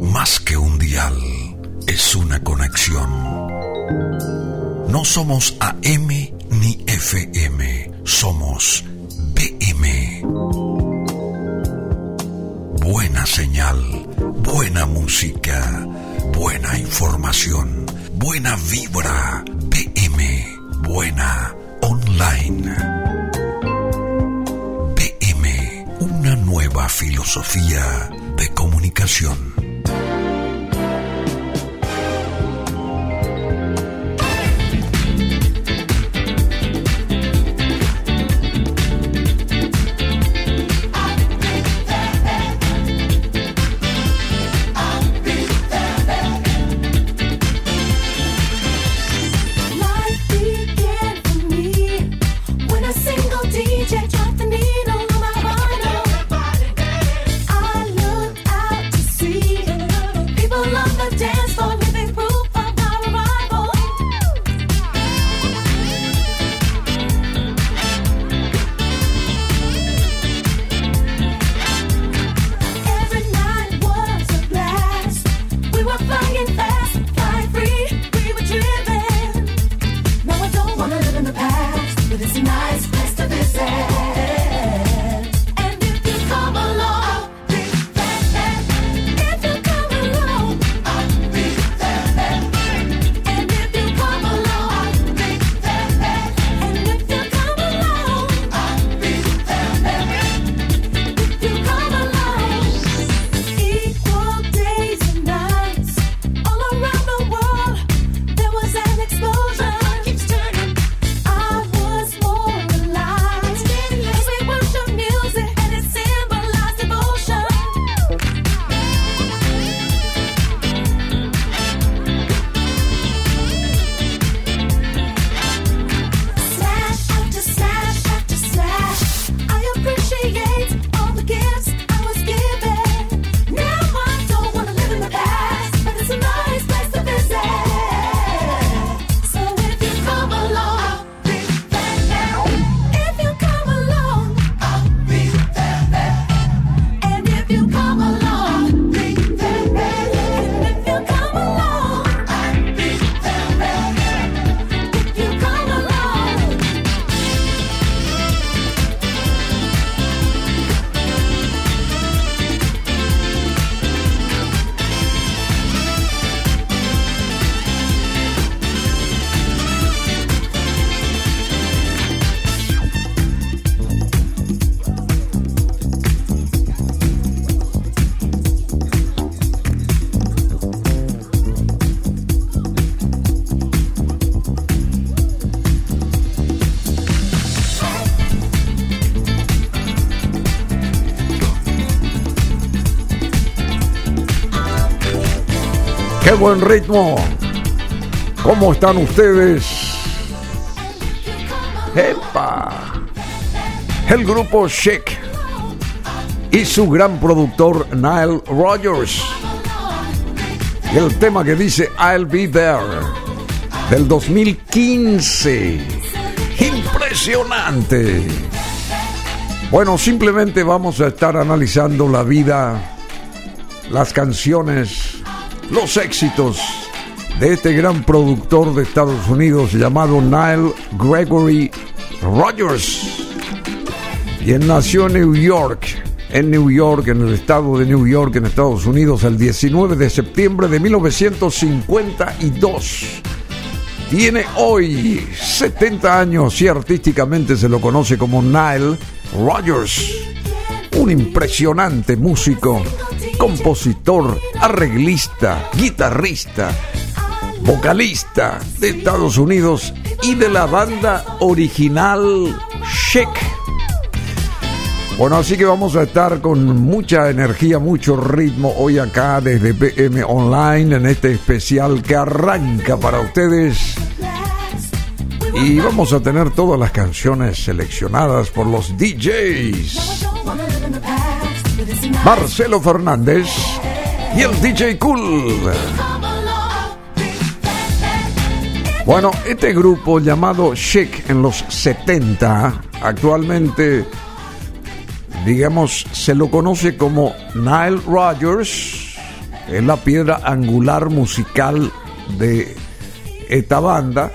más que un dial, es una conexión. No somos AM ni FM, somos BM. Buena señal, buena música, buena información, buena vibra, BM, buena online. BM, una nueva filosofía de comunicación. Buen ritmo! ¿Cómo están ustedes? ¡Epa! El grupo Chic y su gran productor Nile Rogers. Y el tema que dice I'll Be There del 2015. Impresionante. Bueno, simplemente vamos a estar analizando la vida, las canciones, los éxitos de este gran productor de Estados Unidos llamado Nile Gregory Rogers. Él nació en New York, en New York, en el estado de New York, en Estados Unidos, el 19 de septiembre de 1952. Tiene hoy 70 años y artísticamente se lo conoce como Nile Rogers. Un impresionante músico, compositor, arreglista, guitarrista, vocalista de Estados Unidos y de la banda original Chic. Bueno, así que vamos a estar con mucha energía, mucho ritmo hoy acá desde PM Online en este especial que arranca para ustedes. Y vamos a tener todas las canciones seleccionadas por los DJs. Marcelo Fernández y el DJ Cool. Bueno, este grupo llamado Chic en los 70, actualmente, digamos, se lo conoce como Nile Rodgers es la piedra angular musical de esta banda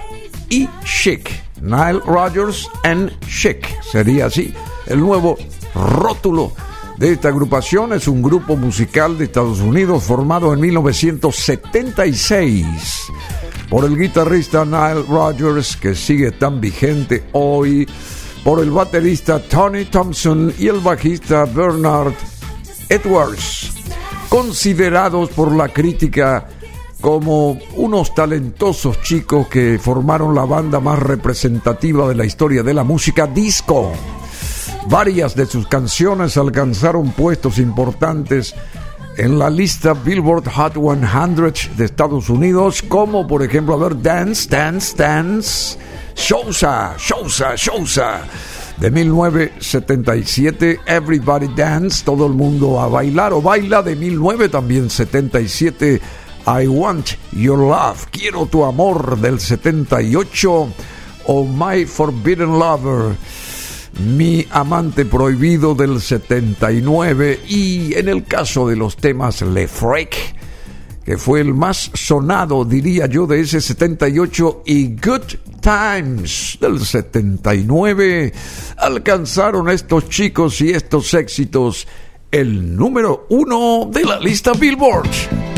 y Chic, Nile Rodgers and Chic, sería así el nuevo rótulo de esta agrupación. Es un grupo musical de Estados Unidos formado en 1976 por el guitarrista Nile Rodgers, que sigue tan vigente hoy, por el baterista Tony Thompson y el bajista Bernard Edwards, considerados por la crítica como unos talentosos chicos que formaron la banda más representativa de la historia de la música disco. Varias de sus canciones alcanzaron puestos importantes en la lista Billboard Hot 100 de Estados Unidos, como por ejemplo, a ver, Dance, Dance, Dance, Showsa, Showsa, Showsa, de 1977, Everybody Dance, todo el mundo a bailar o baila, de 19 también 77, I Want Your Love, Quiero tu amor, del 78, o My Forbidden Lover mi amante prohibido del 79 y en el caso de los temas Le Freak, que fue el más sonado, diría yo, de ese 78 y Good Times del 79, alcanzaron estos chicos y estos éxitos el número uno de la lista Billboard.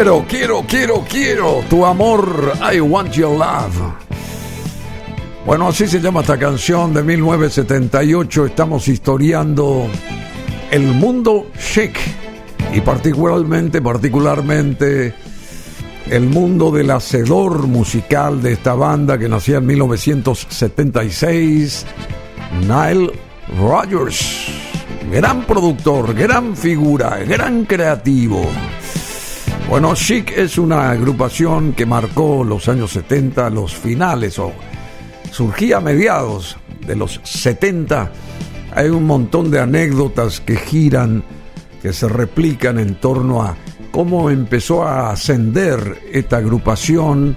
Quiero, quiero, quiero, quiero tu amor. I want your love. Bueno, así se llama esta canción de 1978. Estamos historiando el mundo chic y particularmente, particularmente el mundo del hacedor musical de esta banda que nacía en 1976, Nile Rodgers. Gran productor, gran figura, gran creativo. Bueno, Chic es una agrupación que marcó los años 70, los finales, o surgía a mediados de los 70. Hay un montón de anécdotas que giran, que se replican en torno a cómo empezó a ascender esta agrupación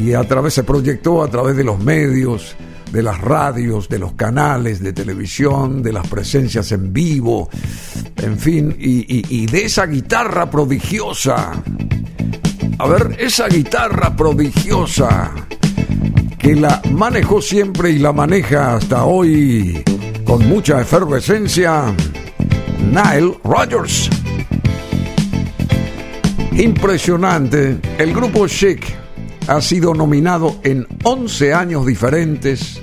y a través se proyectó a través de los medios de las radios, de los canales de televisión, de las presencias en vivo, en fin, y, de esa guitarra prodigiosa. A ver, esa guitarra prodigiosa que la manejó siempre y la maneja hasta hoy con mucha efervescencia, Nile Rodgers. Impresionante, el grupo Chic ha sido nominado en 11 años diferentes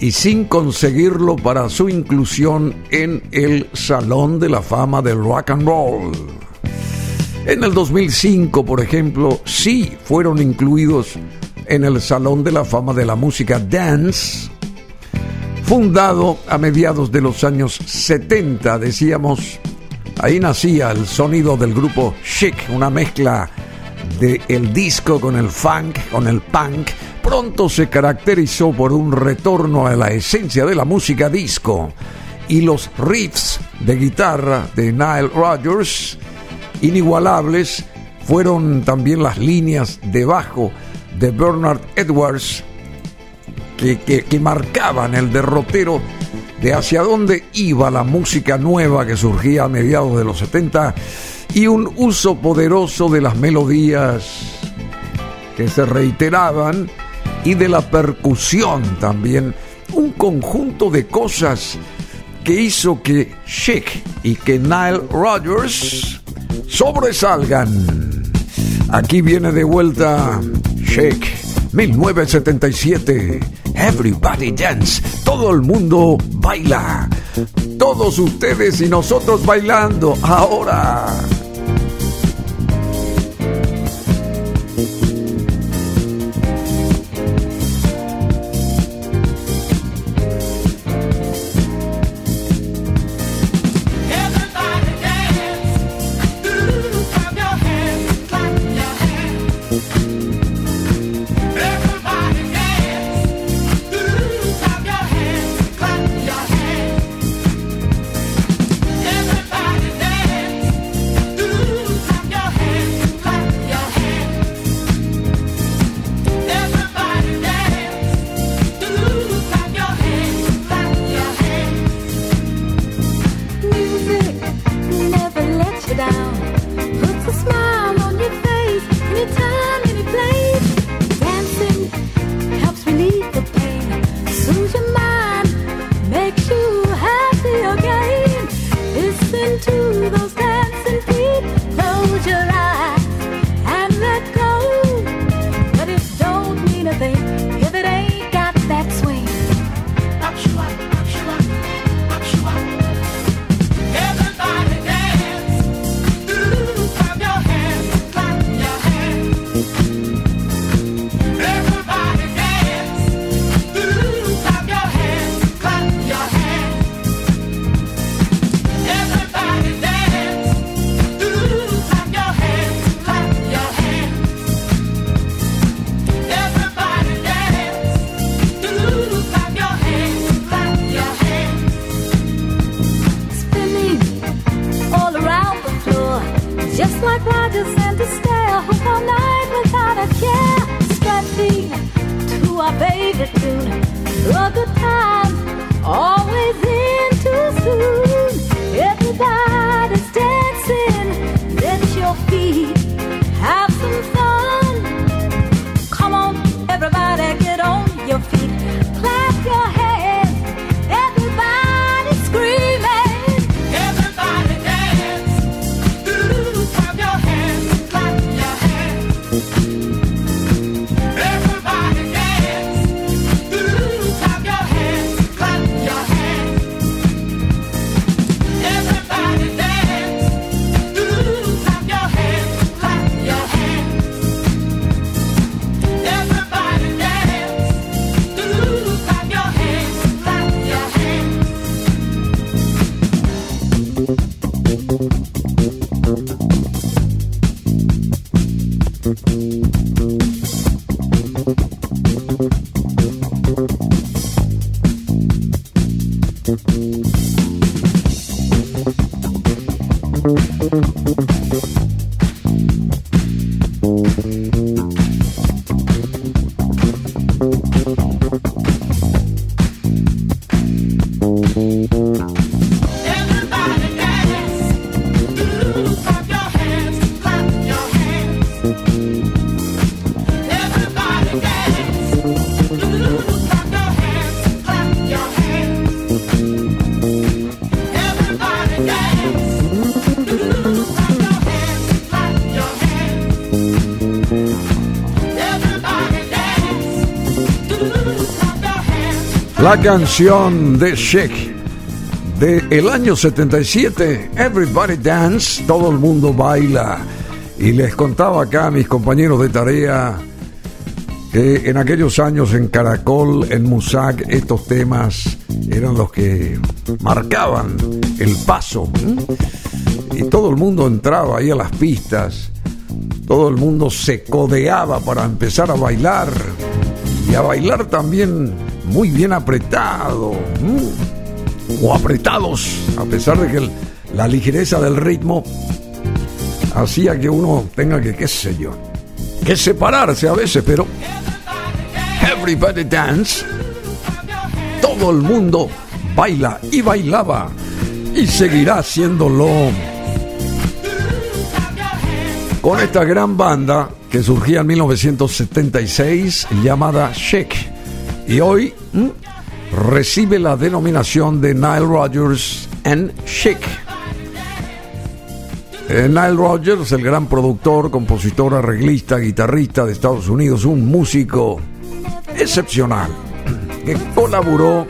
y sin conseguirlo para su inclusión en el Salón de la Fama del Rock and Roll. En el 2005, por ejemplo, sí fueron incluidos en el Salón de la Fama de la Música Dance, fundado a mediados de los años 70, decíamos, ahí nacía el sonido del grupo Chic, una mezcla de el disco con el funk, con el punk, pronto se caracterizó por un retorno a la esencia de la música disco y los riffs de guitarra de Nile Rodgers, inigualables, fueron también las líneas de bajo de Bernard Edwards que, que marcaban el derrotero de hacia dónde iba la música nueva que surgía a mediados de los 70 y un uso poderoso de las melodías que se reiteraban y de la percusión también. Un conjunto de cosas que hizo que Chic y que Nile Rodgers sobresalgan. Aquí viene de vuelta Chic 1977. Everybody dance. Todo el mundo baila. Todos ustedes y nosotros bailando ahora. La canción de Shake de el año 77, Everybody Dance, todo el mundo baila. Y les contaba acá a mis compañeros de tarea que en aquellos años en Caracol, en Musac, estos temas eran los que marcaban el paso. Y todo el mundo entraba ahí a las pistas, todo el mundo se codeaba para empezar a bailar y a bailar también muy bien apretado ¿m? o apretados, a pesar de que la ligereza del ritmo hacía que uno tenga que, qué sé yo, que separarse a veces, pero everybody dance, todo el mundo baila y bailaba y seguirá haciéndolo con esta gran banda que surgía en 1976 llamada Shake y hoy ¿m? recibe la denominación de Nile Rodgers and Shake. Eh, Nile Rodgers, el gran productor, compositor, arreglista, guitarrista de Estados Unidos, un músico excepcional que colaboró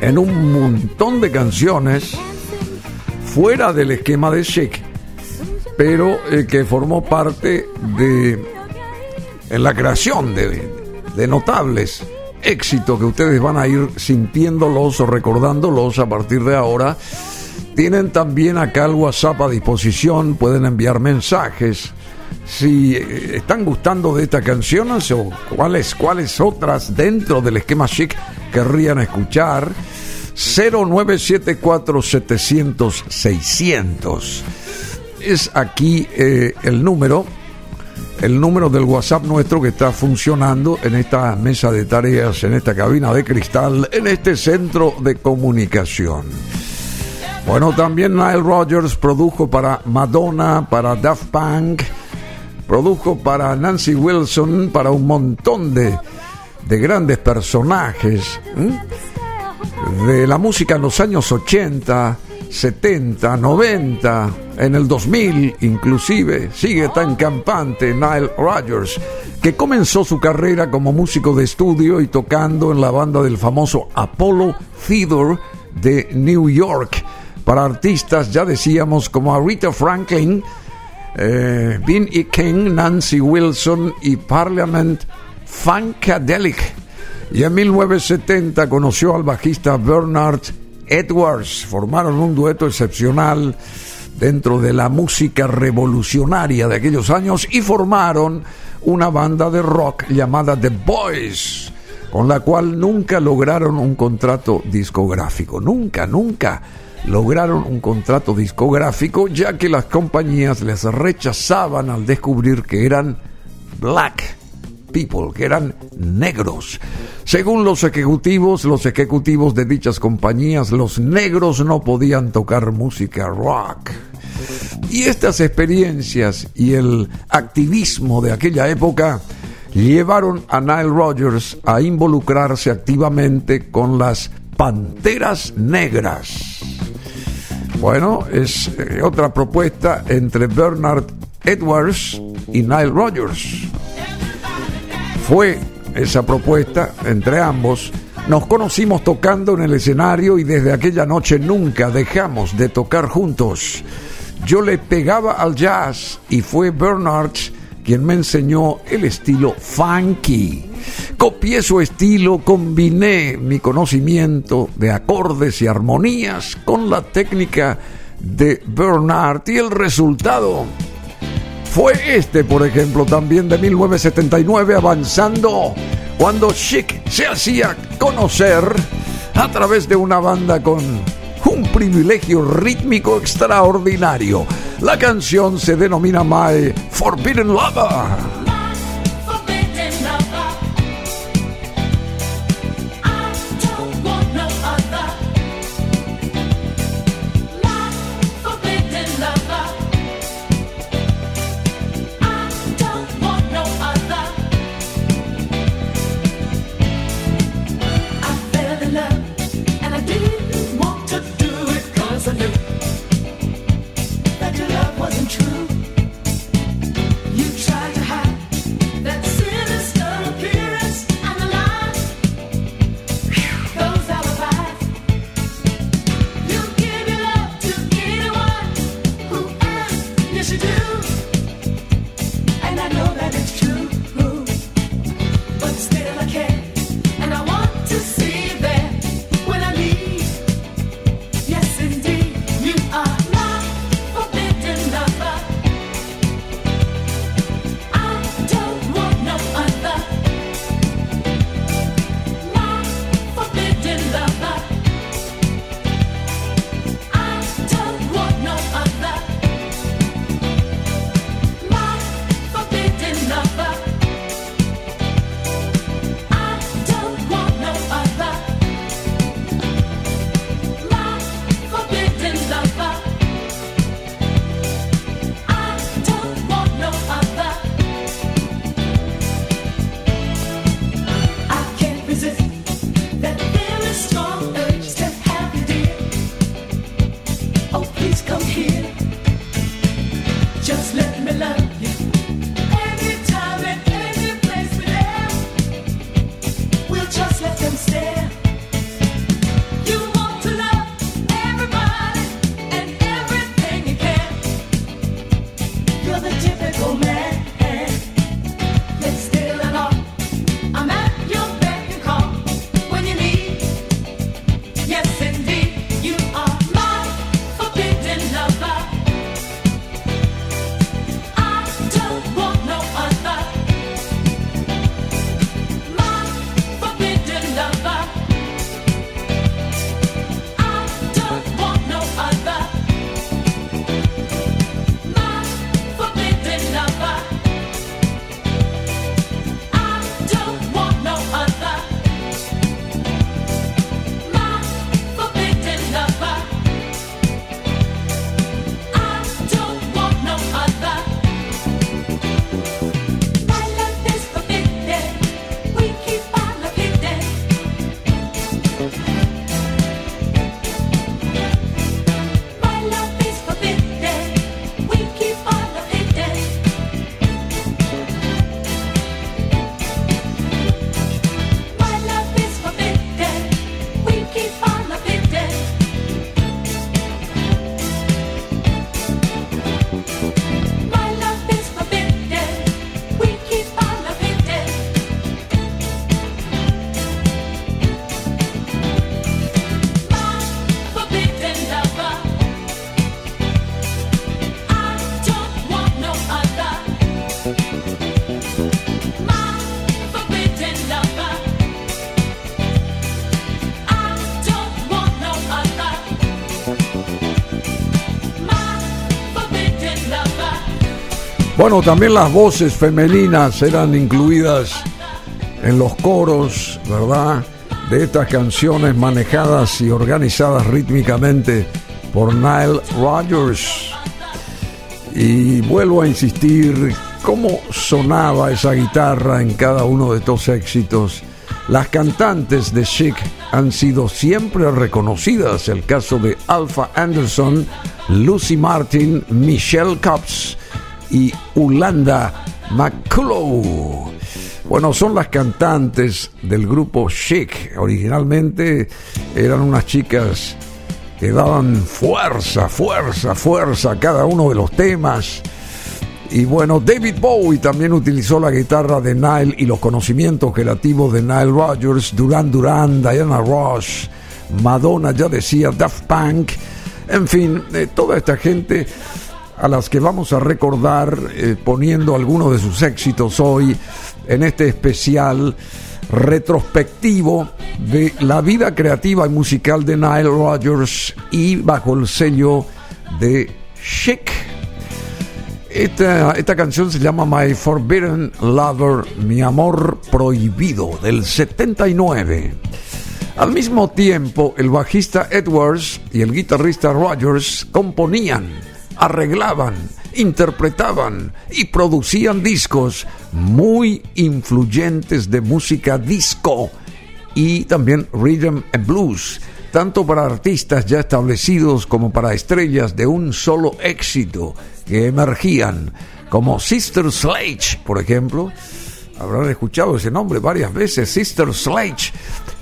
en un montón de canciones fuera del esquema de Shake, pero eh, que formó parte de en la creación de, de notables éxitos que ustedes van a ir sintiéndolos o recordándolos a partir de ahora. Tienen también acá el WhatsApp a disposición, pueden enviar mensajes. Si eh, están gustando de estas canciones o cuáles, cuáles otras dentro del esquema chic querrían escuchar, 0974 700 600 es aquí eh, el número, el número del WhatsApp nuestro que está funcionando en esta mesa de tareas, en esta cabina de cristal, en este centro de comunicación. Bueno, también Nile Rodgers produjo para Madonna, para Daft Punk, produjo para Nancy Wilson, para un montón de, de grandes personajes de la música en los años 80, 70, 90, en el 2000 inclusive, sigue tan campante Nile Rodgers, que comenzó su carrera como músico de estudio y tocando en la banda del famoso Apollo Theater de New York, para artistas, ya decíamos, como Aretha Franklin, eh, E. King, Nancy Wilson y Parliament Funkadelic. Y en 1970 conoció al bajista Bernard Edwards. Formaron un dueto excepcional dentro de la música revolucionaria de aquellos años y formaron una banda de rock llamada The Boys, con la cual nunca lograron un contrato discográfico. Nunca, nunca lograron un contrato discográfico ya que las compañías les rechazaban al descubrir que eran black people, que eran negros. Según los ejecutivos, los ejecutivos de dichas compañías, los negros no podían tocar música rock. Y estas experiencias y el activismo de aquella época llevaron a Nile Rodgers a involucrarse activamente con las Panteras Negras. Bueno, es eh, otra propuesta entre Bernard Edwards y Nile Rodgers fue esa propuesta entre ambos. Nos conocimos tocando en el escenario y desde aquella noche nunca dejamos de tocar juntos. Yo le pegaba al jazz y fue Bernard quien me enseñó el estilo funky. Copié su estilo, combiné mi conocimiento de acordes y armonías con la técnica de Bernard y el resultado fue este, por ejemplo, también de 1979, avanzando cuando Chic se hacía conocer a través de una banda con un privilegio rítmico extraordinario. La canción se denomina My Forbidden Lover. Bueno, también las voces femeninas eran incluidas en los coros, ¿verdad? De estas canciones manejadas y organizadas rítmicamente por Nile Rodgers. Y vuelvo a insistir, cómo sonaba esa guitarra en cada uno de estos éxitos. Las cantantes de Chic han sido siempre reconocidas, el caso de Alpha Anderson, Lucy Martin, Michelle Cops y Ulanda McCullough. Bueno, son las cantantes del grupo Chic. Originalmente eran unas chicas que daban fuerza, fuerza, fuerza a cada uno de los temas. Y bueno, David Bowie también utilizó la guitarra de Nile y los conocimientos creativos de Nile Rodgers, Duran Duran, Diana Ross, Madonna, ya decía, Daft Punk, en fin, eh, toda esta gente a las que vamos a recordar eh, poniendo algunos de sus éxitos hoy en este especial retrospectivo de la vida creativa y musical de Nile Rodgers y bajo el sello de Chic. Esta, esta canción se llama My Forbidden Lover, mi amor prohibido, del 79. Al mismo tiempo, el bajista Edwards y el guitarrista Rogers componían, arreglaban, interpretaban y producían discos muy influyentes de música disco y también rhythm and blues, tanto para artistas ya establecidos como para estrellas de un solo éxito que emergían, como Sister Sledge, por ejemplo. Habrán escuchado ese nombre varias veces, Sister Sledge,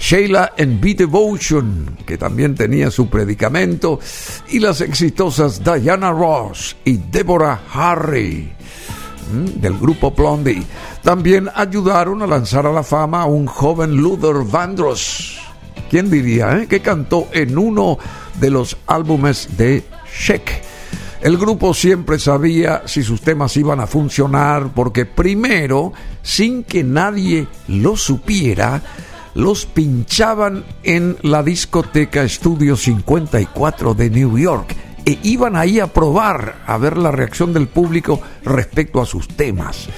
Sheila and Be Devotion, que también tenía su predicamento, y las exitosas Diana Ross y Deborah Harry del grupo Blondie. También ayudaron a lanzar a la fama a un joven Luther Vandross. ¿Quién diría? Eh? Que cantó en uno de los álbumes de Sheik. El grupo siempre sabía si sus temas iban a funcionar porque primero, sin que nadie lo supiera, los pinchaban en la discoteca Estudio 54 de New York e iban ahí a probar, a ver la reacción del público respecto a sus temas.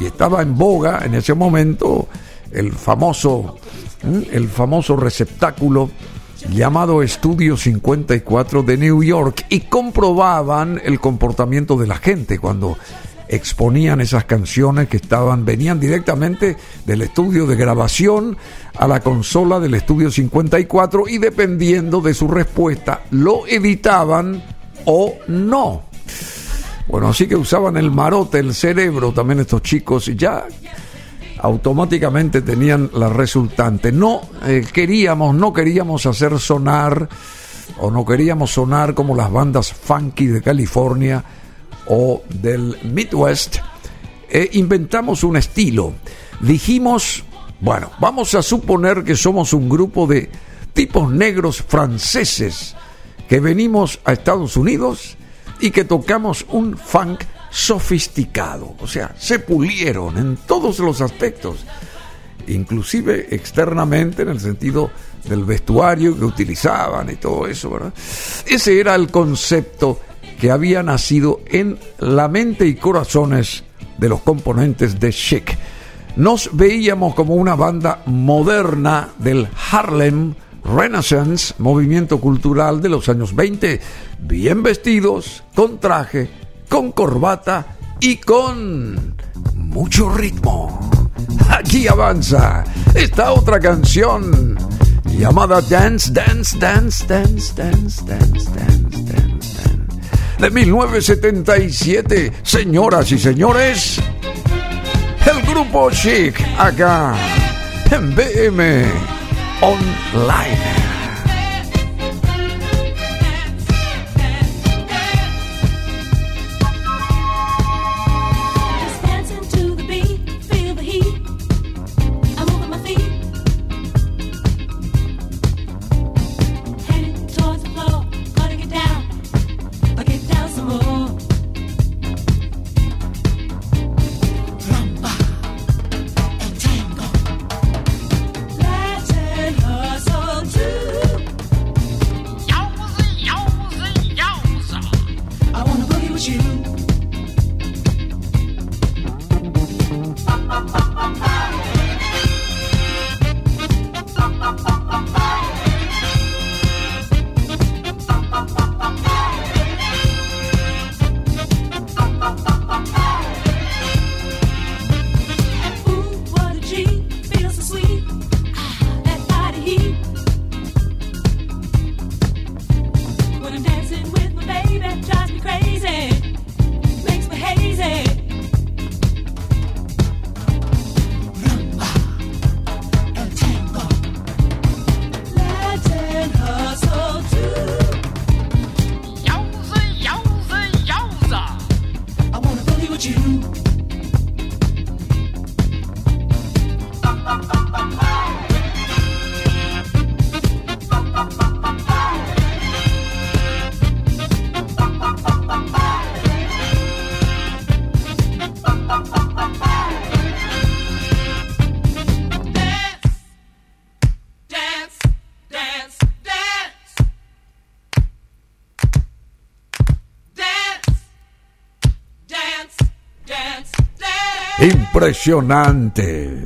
Y estaba en boga en ese momento el famoso, el famoso receptáculo llamado Estudio 54 de New York y comprobaban el comportamiento de la gente cuando exponían esas canciones que estaban venían directamente del estudio de grabación a la consola del estudio 54 y dependiendo de su respuesta lo editaban o no. Bueno, así que usaban el marote, el cerebro también estos chicos ya automáticamente tenían la resultante. No eh, queríamos, no queríamos hacer sonar o no queríamos sonar como las bandas funky de California o del Midwest. Eh, inventamos un estilo. Dijimos, bueno, vamos a suponer que somos un grupo de tipos negros franceses que venimos a Estados Unidos y que tocamos un funk sofisticado, o sea, se pulieron en todos los aspectos, inclusive externamente en el sentido del vestuario que utilizaban y todo eso, ¿verdad? Ese era el concepto que había nacido en la mente y corazones de los componentes de Chic. Nos veíamos como una banda moderna del Harlem Renaissance, movimiento cultural de los años 20, bien vestidos, con traje, con corbata y con mucho ritmo. Aquí avanza esta otra canción llamada Dance, Dance, Dance, Dance, Dance, Dance, Dance, Dance, de 1977. Señoras y señores, el grupo Chic acá en BM Online. Impresionante.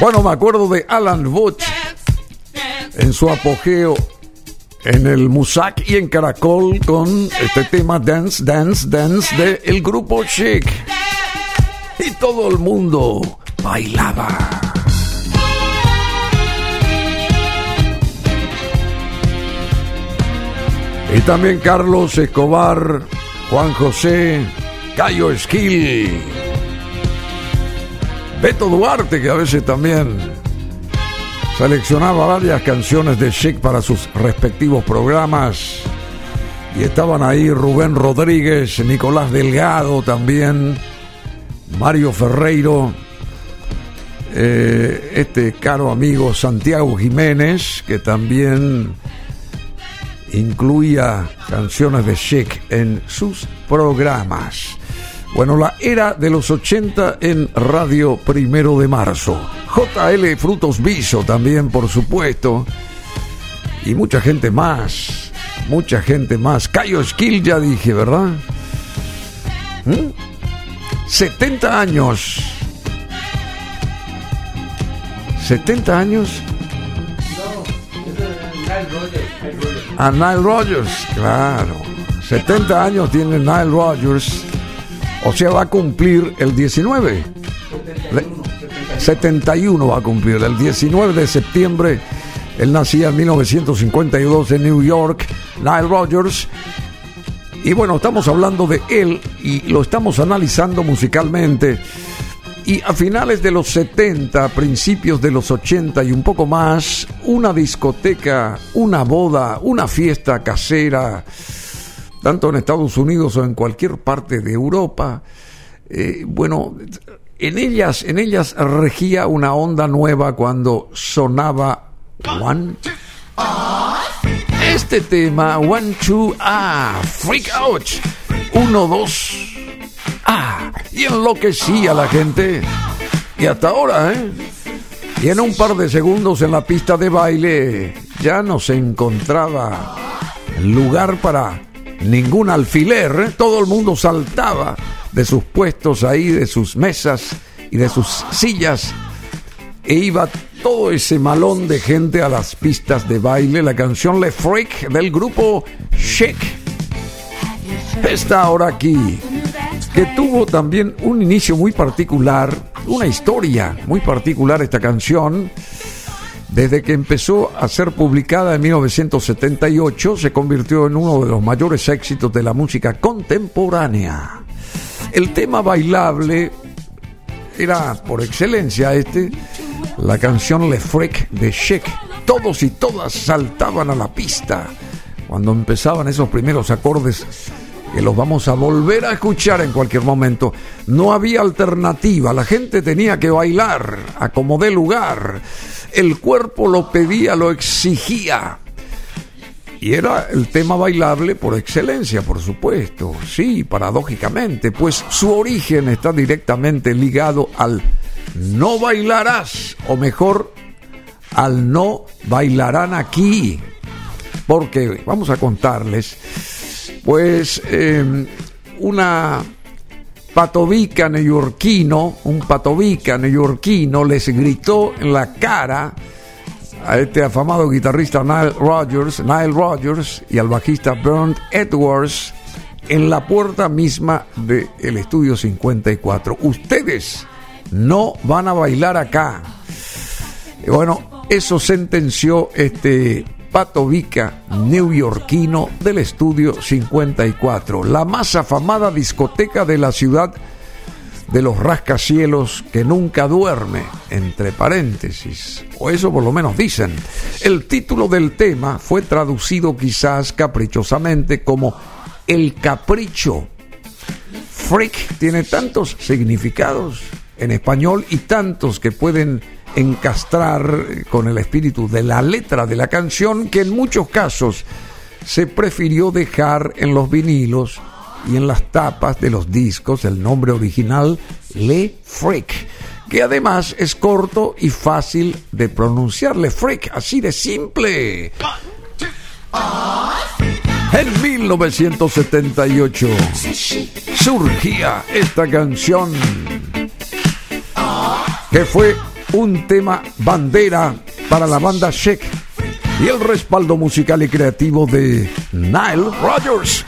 Bueno, me acuerdo de Alan Wood en su apogeo en el Musac y en Caracol con este tema Dance, Dance, Dance de el grupo Chic. Y todo el mundo bailaba. Y también Carlos Escobar, Juan José, Cayo Esquil, Beto Duarte, que a veces también seleccionaba varias canciones de Chic para sus respectivos programas. Y estaban ahí Rubén Rodríguez, Nicolás Delgado también, Mario Ferreiro, eh, este caro amigo Santiago Jiménez, que también incluía canciones de Chic en sus programas. Bueno, la era de los 80 en Radio Primero de Marzo. JL Frutos Viso también, por supuesto. Y mucha gente más. Mucha gente más. Cayo Skill ya dije, ¿verdad? 70 ¿Mm? años. 70 años. A Nile Rogers, claro. 70 años tiene Nile Rogers. O sea, va a cumplir el 19. 71 va a cumplir. El 19 de septiembre. Él nacía en 1952 en New York. Nile Rogers. Y bueno, estamos hablando de él y lo estamos analizando musicalmente. Y a finales de los 70, principios de los 80 y un poco más, una discoteca, una boda, una fiesta casera, tanto en Estados Unidos o en cualquier parte de Europa, eh, bueno, en ellas, en ellas regía una onda nueva cuando sonaba One. Este tema, One, Two, Ah, Freak Out, uno, dos. ¡Ah! Y enloquecía la gente. Y hasta ahora, ¿eh? Y en un par de segundos en la pista de baile ya no se encontraba lugar para ningún alfiler. Todo el mundo saltaba de sus puestos ahí, de sus mesas y de sus sillas. E iba todo ese malón de gente a las pistas de baile. La canción Le Freak del grupo Shake está ahora aquí que tuvo también un inicio muy particular, una historia muy particular esta canción. Desde que empezó a ser publicada en 1978, se convirtió en uno de los mayores éxitos de la música contemporánea. El tema bailable era por excelencia este, la canción Le Freak de Sheik. Todos y todas saltaban a la pista cuando empezaban esos primeros acordes que los vamos a volver a escuchar en cualquier momento. No había alternativa, la gente tenía que bailar a como dé lugar. El cuerpo lo pedía, lo exigía. Y era el tema bailable por excelencia, por supuesto. Sí, paradójicamente, pues su origen está directamente ligado al no bailarás, o mejor, al no bailarán aquí. Porque, vamos a contarles, pues em, una patovica neoyorquino, un patovica neoyorquino les gritó en la cara a este afamado guitarrista Nile Rodgers, Nile Rodgers y al bajista Bernd Edwards en la puerta misma del estudio 54. Ustedes no van a bailar acá. Bueno, eso sentenció este Pato Vica, neoyorquino del estudio 54, la más afamada discoteca de la ciudad de los rascacielos que nunca duerme, entre paréntesis, o eso por lo menos dicen. El título del tema fue traducido quizás caprichosamente como El Capricho. Freak tiene tantos significados en español y tantos que pueden encastrar con el espíritu de la letra de la canción que en muchos casos se prefirió dejar en los vinilos y en las tapas de los discos el nombre original Le Freak, que además es corto y fácil de pronunciar Le Freak, así de simple. En 1978 surgía esta canción que fue un tema bandera para la banda Sheik y el respaldo musical y creativo de Nile Rodgers.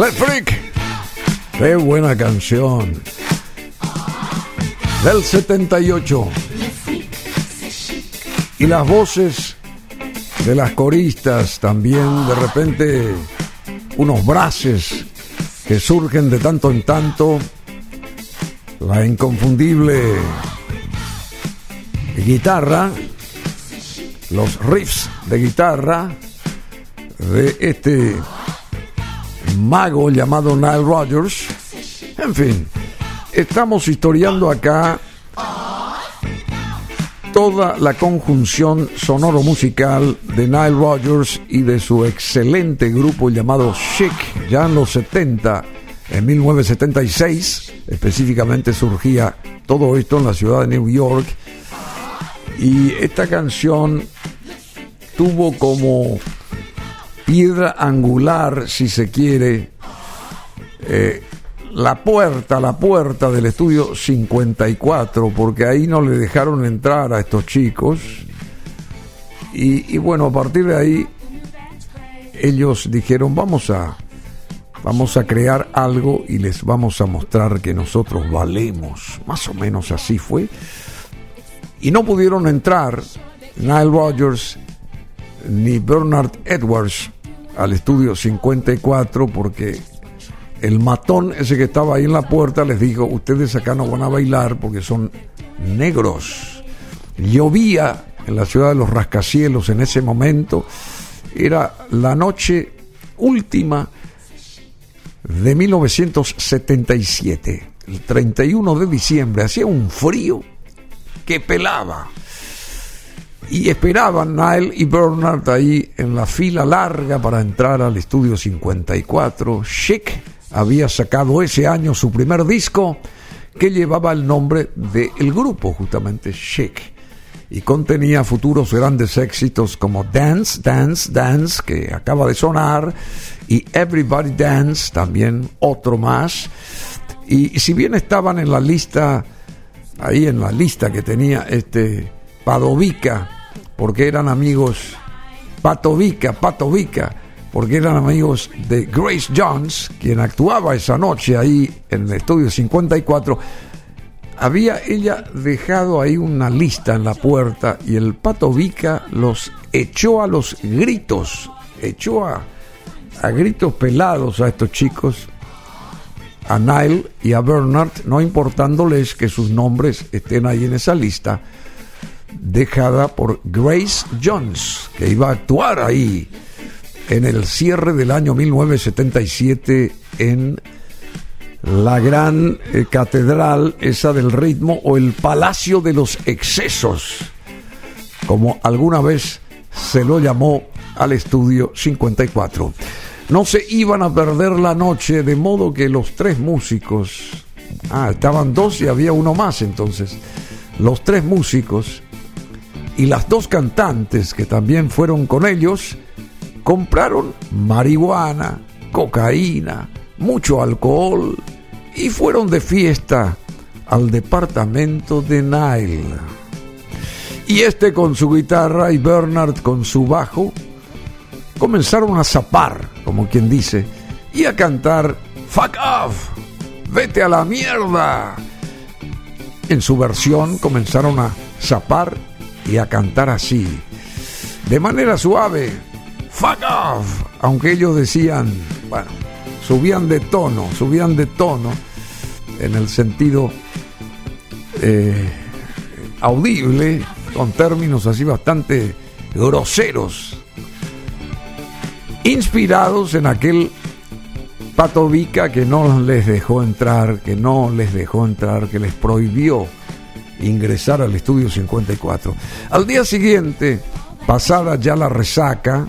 Let Freak. Qué buena canción. Del 78. Y las voces de las coristas también, de repente unos braces que surgen de tanto en tanto. La inconfundible guitarra, los riffs de guitarra de este mago llamado Nile Rodgers. En fin, estamos historiando acá toda la conjunción sonoro-musical de Nile Rodgers y de su excelente grupo llamado Chic, ya en los 70, en 1976, específicamente surgía todo esto en la ciudad de New York. Y esta canción tuvo como piedra angular, si se quiere, eh, la puerta, la puerta del estudio 54, porque ahí no le dejaron entrar a estos chicos. Y, y bueno, a partir de ahí ellos dijeron, vamos a, vamos a crear algo y les vamos a mostrar que nosotros valemos. Más o menos así fue. Y no pudieron entrar Nile Rodgers ni Bernard Edwards al estudio 54 porque el matón ese que estaba ahí en la puerta les dijo, ustedes acá no van a bailar porque son negros. Llovía en la ciudad de los rascacielos en ese momento. Era la noche última de 1977, el 31 de diciembre. Hacía un frío que pelaba. Y esperaban Nile y Bernard ahí en la fila larga para entrar al estudio 54. Chic había sacado ese año su primer disco que llevaba el nombre del grupo, justamente Chic, y contenía futuros grandes éxitos como Dance, Dance, Dance, que acaba de sonar, y Everybody Dance, también otro más. Y si bien estaban en la lista, ahí en la lista que tenía este Padovica, porque eran amigos, Patovica, Patovica, porque eran amigos de Grace Jones, quien actuaba esa noche ahí en el estudio 54, había ella dejado ahí una lista en la puerta y el Pato Vica los echó a los gritos, echó a, a gritos pelados a estos chicos, a Nile y a Bernard, no importándoles que sus nombres estén ahí en esa lista, dejada por Grace Jones, que iba a actuar ahí en el cierre del año 1977 en la gran eh, catedral esa del ritmo o el Palacio de los Excesos, como alguna vez se lo llamó al estudio 54. No se iban a perder la noche, de modo que los tres músicos, ah, estaban dos y había uno más entonces, los tres músicos y las dos cantantes que también fueron con ellos, compraron marihuana, cocaína, mucho alcohol y fueron de fiesta al departamento de Nile. Y este con su guitarra y Bernard con su bajo comenzaron a zapar, como quien dice, y a cantar Fuck off, vete a la mierda. En su versión comenzaron a zapar y a cantar así, de manera suave, fuck off. Aunque ellos decían, bueno, subían de tono, subían de tono en el sentido eh, audible, con términos así bastante groseros, inspirados en aquel Patovica que no les dejó entrar, que no les dejó entrar, que les prohibió ingresar al estudio 54. Al día siguiente, pasada ya la resaca,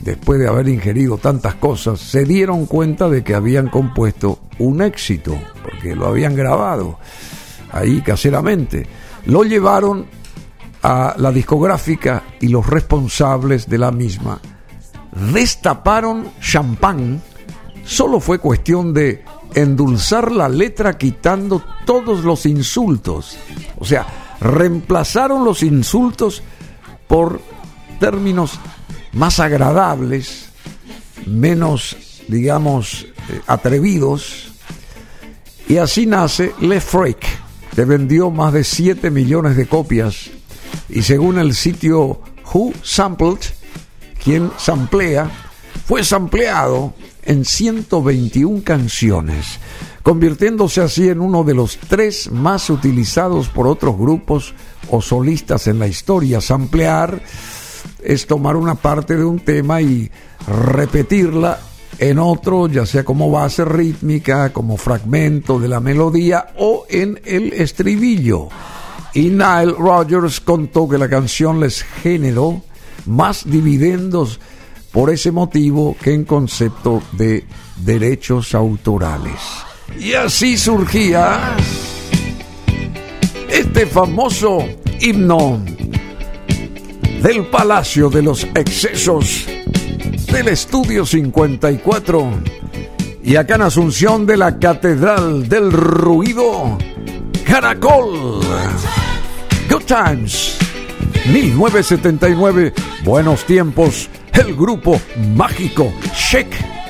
después de haber ingerido tantas cosas, se dieron cuenta de que habían compuesto un éxito, porque lo habían grabado ahí caseramente. Lo llevaron a la discográfica y los responsables de la misma destaparon champán. Solo fue cuestión de endulzar la letra quitando todos los insultos. O sea, reemplazaron los insultos por términos más agradables, menos, digamos, eh, atrevidos. Y así nace Le Freak, que vendió más de 7 millones de copias. Y según el sitio Who Sampled, quien samplea, fue sampleado en 121 canciones, convirtiéndose así en uno de los tres más utilizados por otros grupos o solistas en la historia. Samplear es tomar una parte de un tema y repetirla en otro, ya sea como base rítmica, como fragmento de la melodía o en el estribillo. Y Nile Rodgers contó que la canción les generó más dividendos por ese motivo que en concepto de derechos autorales. Y así surgía este famoso himno del Palacio de los Excesos del Estudio 54 y acá en Asunción de la Catedral del Ruido, Caracol. Good Times, 1979, buenos tiempos, el grupo mágico Shake.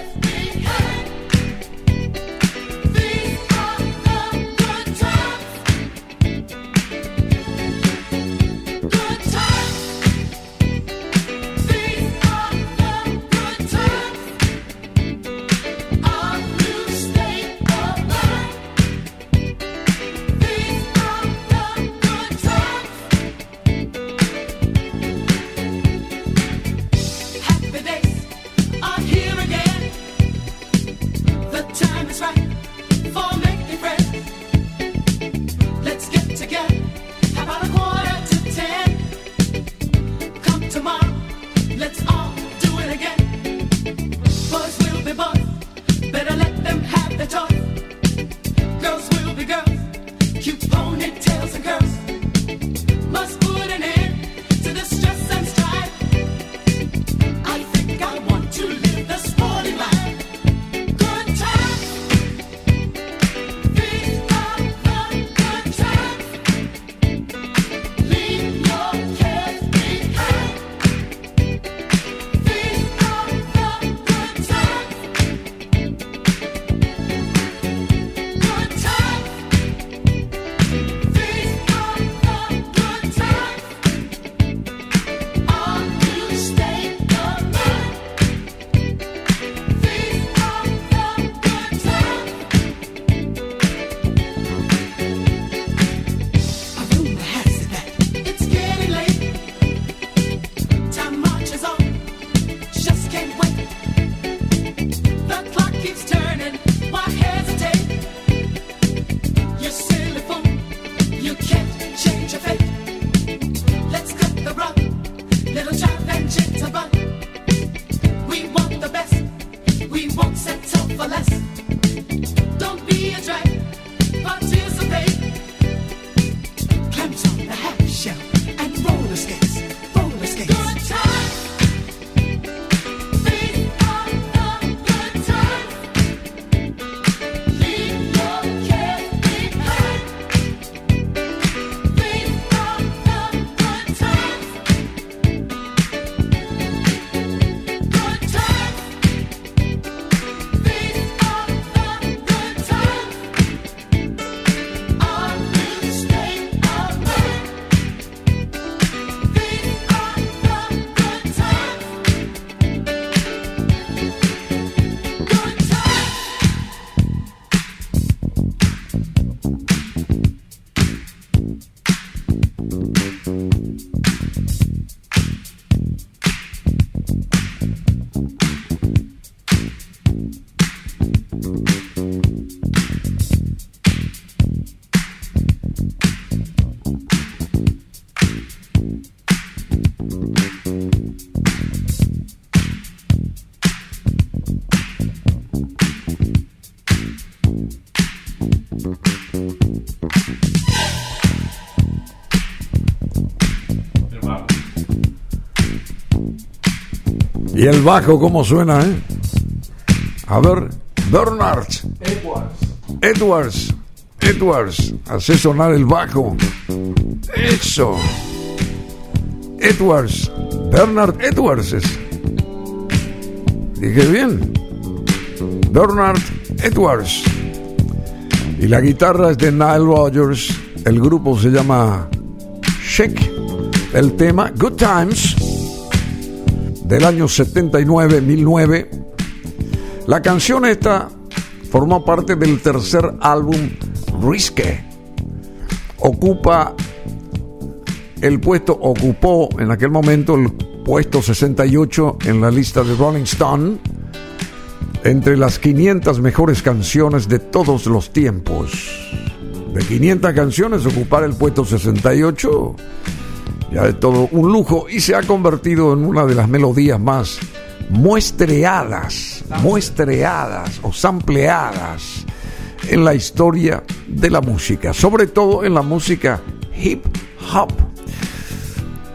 Y el bajo, ¿cómo suena, eh? A ver, Bernard. Edwards. Edwards. Hace sonar el bajo. Eso. Edwards. Bernard Edwards es. Dije bien. Bernard Edwards. Y la guitarra es de Nile Rodgers. El grupo se llama Shake. El tema Good Times. Del año 79-1009. La canción esta formó parte del tercer álbum Risque. Ocupa el puesto, ocupó en aquel momento el puesto 68 en la lista de Rolling Stone entre las 500 mejores canciones de todos los tiempos. De 500 canciones ocupar el puesto 68 ya es todo un lujo y se ha convertido en una de las melodías más muestreadas, muestreadas o sampleadas en la historia de la música, sobre todo en la música hip hop.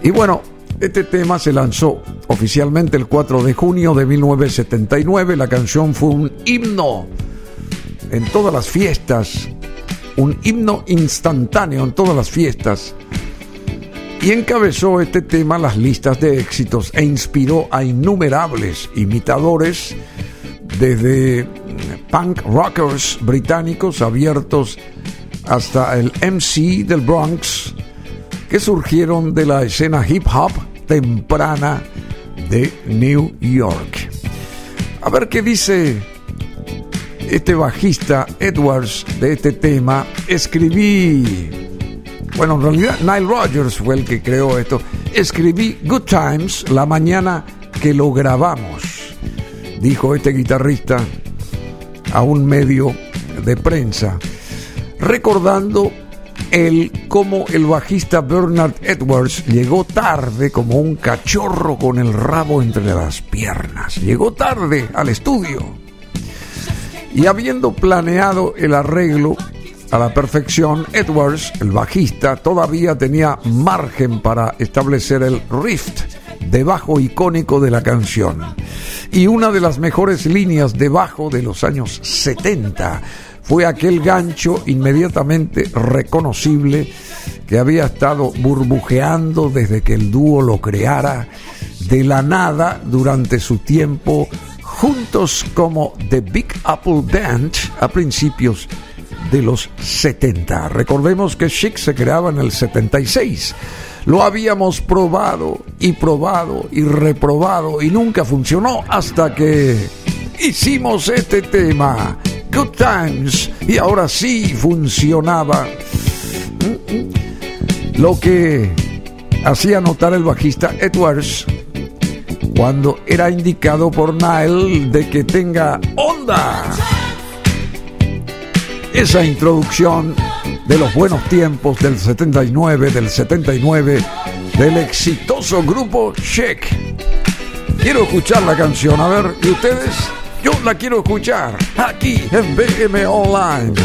Y bueno, este tema se lanzó oficialmente el 4 de junio de 1979. La canción fue un himno en todas las fiestas, un himno instantáneo en todas las fiestas. Y encabezó este tema las listas de éxitos e inspiró a innumerables imitadores, desde punk rockers británicos abiertos hasta el MC del Bronx, que surgieron de la escena hip hop temprana de New York. A ver qué dice este bajista Edwards de este tema. Escribí, bueno, en realidad Nile Rodgers fue el que creó esto. Escribí Good Times la mañana que lo grabamos, dijo este guitarrista a un medio de prensa, recordando el cómo el bajista Bernard Edwards llegó tarde como un cachorro con el rabo entre las piernas. Llegó tarde al estudio. Y habiendo planeado el arreglo a la perfección, Edwards, el bajista, todavía tenía margen para establecer el riff de bajo icónico de la canción. Y una de las mejores líneas de bajo de los años 70 fue aquel gancho inmediatamente reconocible que había estado burbujeando desde que el dúo lo creara de la nada durante su tiempo juntos como The Big Apple Band a principios de los 70. Recordemos que Chic se creaba en el 76. Lo habíamos probado y probado y reprobado y nunca funcionó hasta que hicimos este tema. Good Times y ahora sí funcionaba. Lo que hacía notar el bajista Edwards cuando era indicado por Nile de que tenga onda. Esa introducción de los buenos tiempos del 79, del 79, del exitoso grupo Check. Quiero escuchar la canción, a ver, ¿y ustedes? Yo la quiero escuchar aquí en BM Online.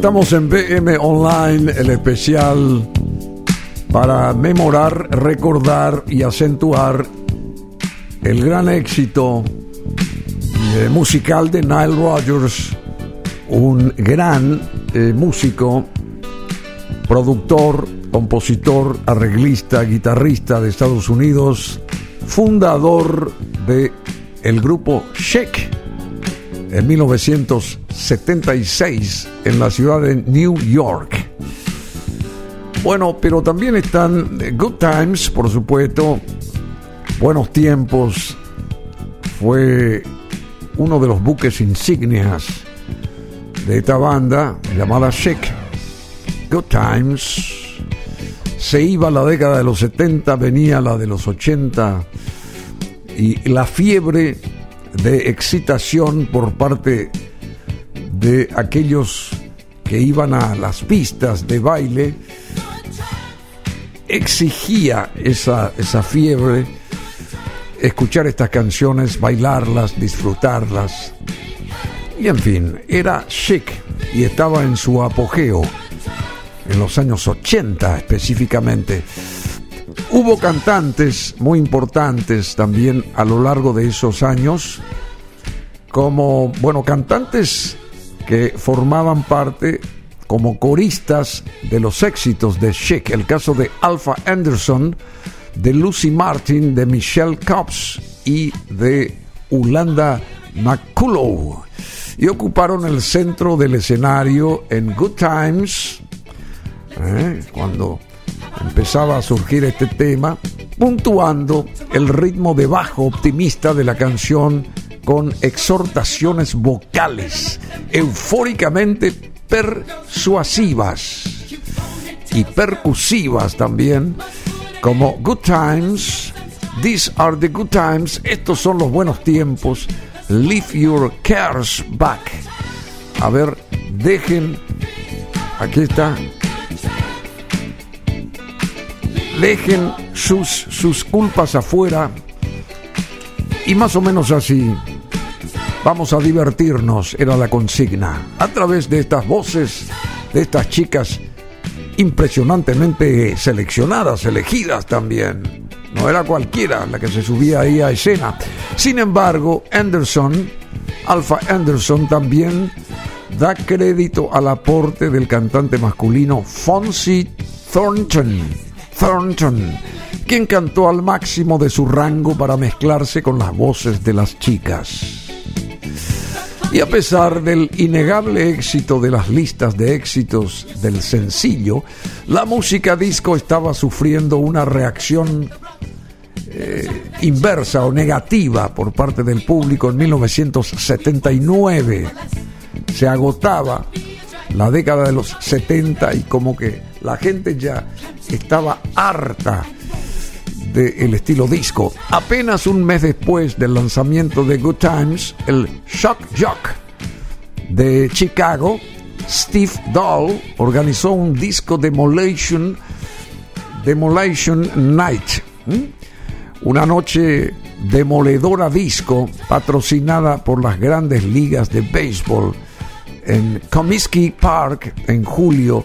Estamos en BM Online, el especial para memorar, recordar y acentuar el gran éxito eh, musical de Nile Rodgers, un gran eh, músico, productor, compositor, arreglista, guitarrista de Estados Unidos, fundador de el grupo Shake en 1976 en la ciudad de New York. Bueno, pero también están Good Times, por supuesto, Buenos Tiempos, fue uno de los buques insignias de esta banda llamada Shake. Good Times. Se iba la década de los 70, venía la de los 80 y la fiebre de excitación por parte de aquellos que iban a las pistas de baile exigía esa, esa fiebre, escuchar estas canciones, bailarlas, disfrutarlas. Y en fin, era chic y estaba en su apogeo, en los años 80 específicamente. Hubo cantantes muy importantes también a lo largo de esos años, como, bueno, cantantes que formaban parte como coristas de los éxitos de Chic, el caso de Alpha Anderson, de Lucy Martin, de Michelle Cops y de Ulanda McCullough. Y ocuparon el centro del escenario en Good Times, ¿eh? cuando empezaba a surgir este tema, puntuando el ritmo de bajo optimista de la canción con exhortaciones vocales eufóricamente persuasivas y percusivas también, como Good Times, These are the good times, estos son los buenos tiempos, Leave your cares back. A ver, dejen, aquí está, dejen sus, sus culpas afuera y más o menos así. Vamos a divertirnos, era la consigna, a través de estas voces, de estas chicas impresionantemente seleccionadas, elegidas también. No era cualquiera la que se subía ahí a escena. Sin embargo, Anderson, Alpha Anderson también da crédito al aporte del cantante masculino Fonzie Thornton Thornton, quien cantó al máximo de su rango para mezclarse con las voces de las chicas. Y a pesar del innegable éxito de las listas de éxitos del sencillo, la música disco estaba sufriendo una reacción eh, inversa o negativa por parte del público en 1979. Se agotaba la década de los 70 y como que la gente ya estaba harta del estilo disco. Apenas un mes después del lanzamiento de Good Times, el Shock Jock de Chicago, Steve Dahl, organizó un disco Demolition, Demolition Night. Una noche demoledora disco patrocinada por las grandes ligas de béisbol en Comiskey Park en julio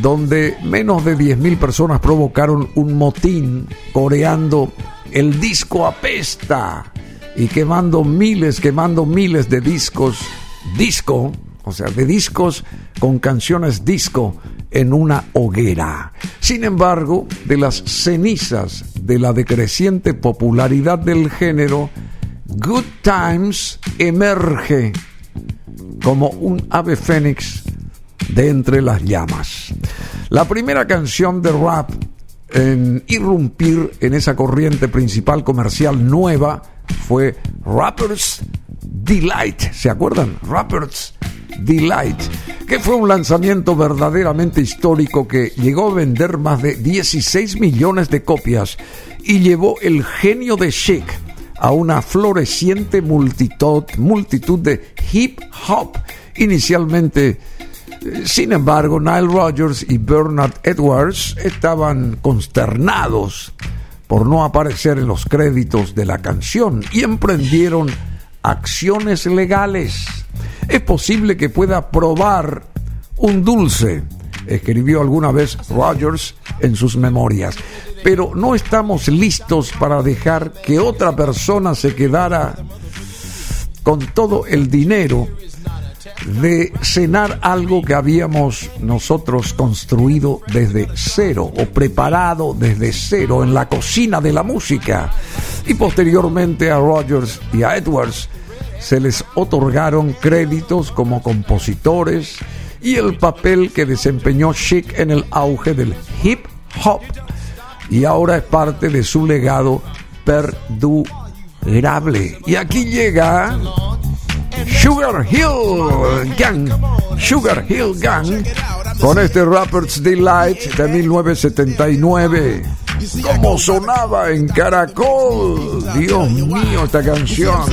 donde menos de 10.000 personas provocaron un motín coreando el disco apesta y quemando miles, quemando miles de discos, disco, o sea, de discos con canciones disco en una hoguera. Sin embargo, de las cenizas de la decreciente popularidad del género, Good Times emerge como un ave fénix de entre las llamas. La primera canción de rap en irrumpir en esa corriente principal comercial nueva fue Rappers Delight. ¿Se acuerdan? Rappers Delight, que fue un lanzamiento verdaderamente histórico que llegó a vender más de 16 millones de copias y llevó el genio de Chic a una floreciente multitud, multitud de hip hop, inicialmente sin embargo, Nile Rodgers y Bernard Edwards estaban consternados por no aparecer en los créditos de la canción y emprendieron acciones legales. Es posible que pueda probar un dulce, escribió alguna vez Rogers en sus memorias. Pero no estamos listos para dejar que otra persona se quedara con todo el dinero de cenar algo que habíamos nosotros construido desde cero o preparado desde cero en la cocina de la música. Y posteriormente a Rogers y a Edwards se les otorgaron créditos como compositores y el papel que desempeñó Chic en el auge del hip hop y ahora es parte de su legado perdurable. Y aquí llega Sugar Hill Gang, Sugar Hill Gang, con este Rapper's Delight de 1979. ¿Cómo sonaba en Caracol? Dios mío, esta canción.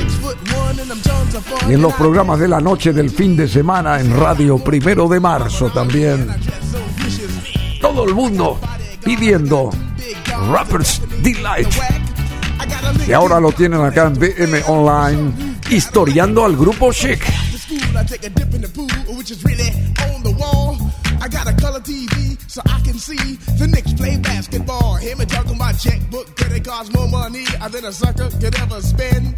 Y en los programas de la noche del fin de semana en Radio Primero de Marzo también. Todo el mundo pidiendo Rapper's Delight. Y ahora lo tienen acá en BM Online, historiando al grupo Chic. I got a color TV so I can see the Knicks play basketball. Him and my checkbook, more money than a sucker could ever spend.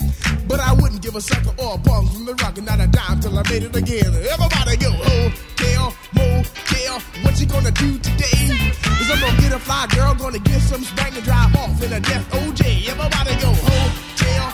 But I wouldn't give a sucker or a bum from the rock and not a dime till I made it again. Everybody go, hotel, motel, what you gonna do today? I'm gonna get a fly girl, gonna get some spring and drive off in a death OJ. Everybody go, hotel,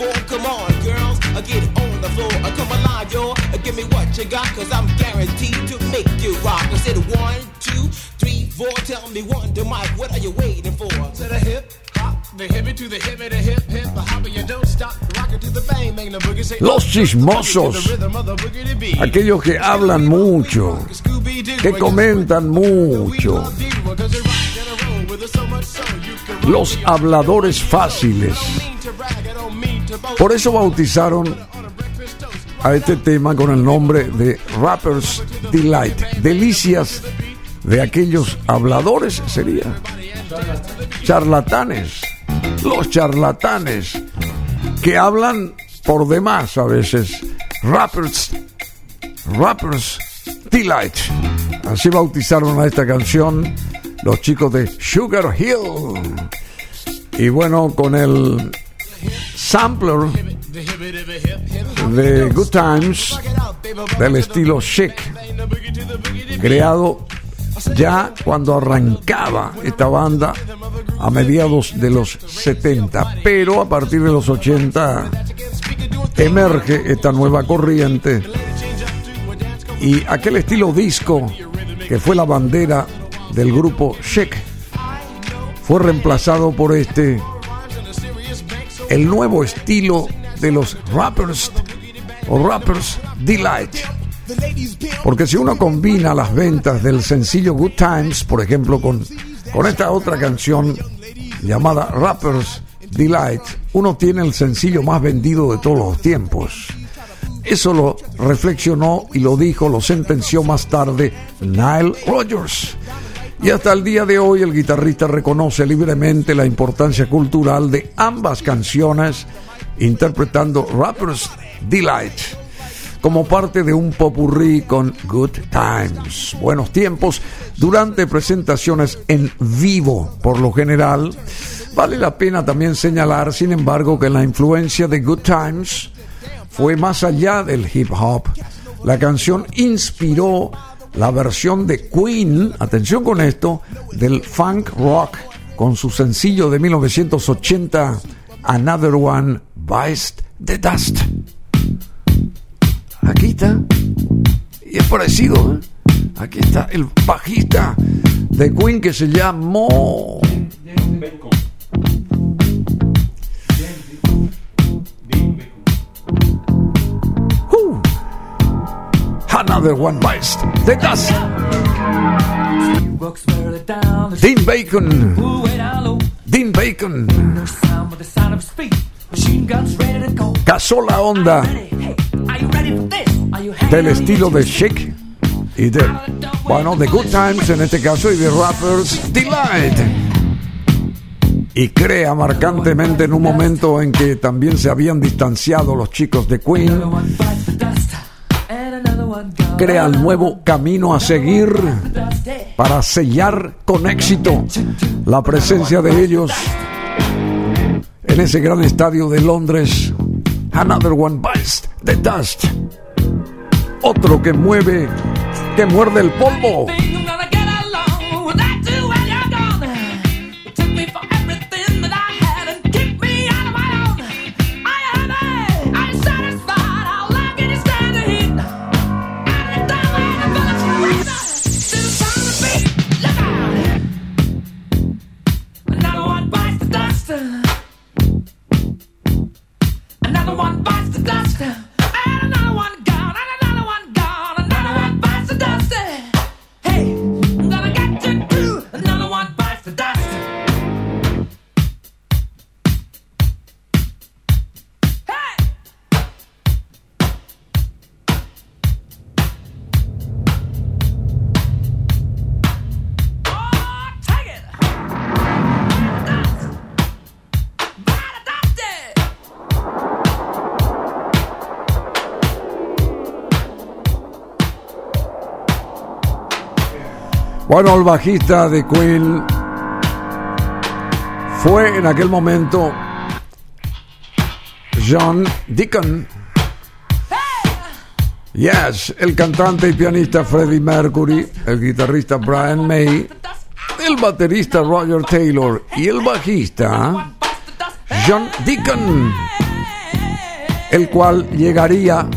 four. Come on, girls, I get it on the floor. I come alive, yo. Uh, Give me what you got, cause I'm guaranteed to make you rock. I said one, two, three, four. Tell me one to Mike, what are you waiting for? To the hip hop, the hippie to the hippie, the hip hip, the hopper, you don't stop. Rock it to the bang, bang the boogie. Say, Los chismosos. Aquellos que hablan mucho, que comentan mucho, los habladores fáciles. Por eso bautizaron a este tema con el nombre de Rappers Delight. Delicias de aquellos habladores sería. Charlatanes. Los charlatanes que hablan por demás a veces. Rappers Rappers Delight. Así bautizaron a esta canción los chicos de Sugar Hill. Y bueno, con el sampler de Good Times del estilo chic, creado ya cuando arrancaba esta banda a mediados de los 70, pero a partir de los 80 emerge esta nueva corriente y aquel estilo disco que fue la bandera del grupo Chic fue reemplazado por este el nuevo estilo de los rappers o rappers delight. Porque si uno combina las ventas del sencillo Good Times, por ejemplo, con, con esta otra canción llamada Rappers Delight, uno tiene el sencillo más vendido de todos los tiempos. Eso lo reflexionó y lo dijo, lo sentenció más tarde Nile Rodgers. Y hasta el día de hoy el guitarrista reconoce libremente la importancia cultural de ambas canciones, interpretando Rappers Delight como parte de un popurrí con Good Times, buenos tiempos, durante presentaciones en vivo, por lo general. Vale la pena también señalar, sin embargo, que la influencia de Good Times fue más allá del hip hop. La canción inspiró la versión de Queen, atención con esto, del funk rock, con su sencillo de 1980, Another One Bites the Dust. Aquí está. Y es parecido. ¿eh? Aquí está el bajista de Queen que se llamó. Another one bites the the Dean Bacon. Dean Bacon. Cazó la onda del estilo de Chic y de, bueno, de Good Times en este caso y de Rappers Delight. Y crea marcantemente en un momento en que también se habían distanciado los chicos de Queen, crea el nuevo camino a seguir para sellar con éxito la presencia de ellos en ese gran estadio de Londres. Another one bites the dust. Otro que mueve, que muerde el polvo. Bueno, el bajista de Queen fue en aquel momento John Deacon. Yes, el cantante y pianista Freddie Mercury, el guitarrista Brian May, el baterista Roger Taylor y el bajista John Deacon, el cual llegaría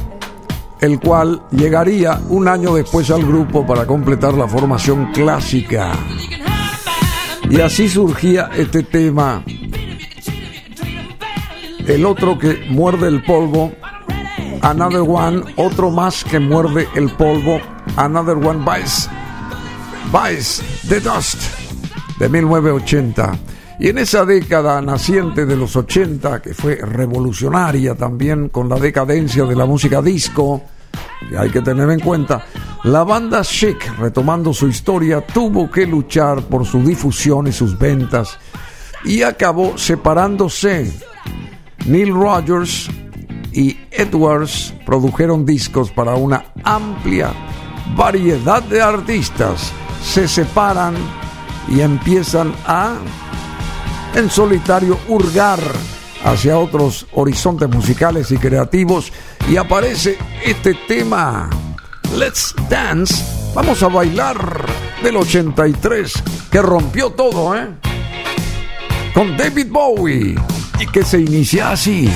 el cual llegaría un año después al grupo para completar la formación clásica. Y así surgía este tema. El otro que muerde el polvo, Another One, otro más que muerde el polvo, Another One Bites, Bites the Dust, de 1980. Y en esa década naciente de los 80, que fue revolucionaria también con la decadencia de la música disco, hay que tener en cuenta, la banda Chic, retomando su historia, tuvo que luchar por su difusión y sus ventas y acabó separándose. Neil Rogers y Edwards produjeron discos para una amplia variedad de artistas. Se separan y empiezan a, en solitario, hurgar hacia otros horizontes musicales y creativos y aparece este tema, Let's Dance, vamos a bailar del 83, que rompió todo, ¿eh? Con David Bowie y que se inicia así.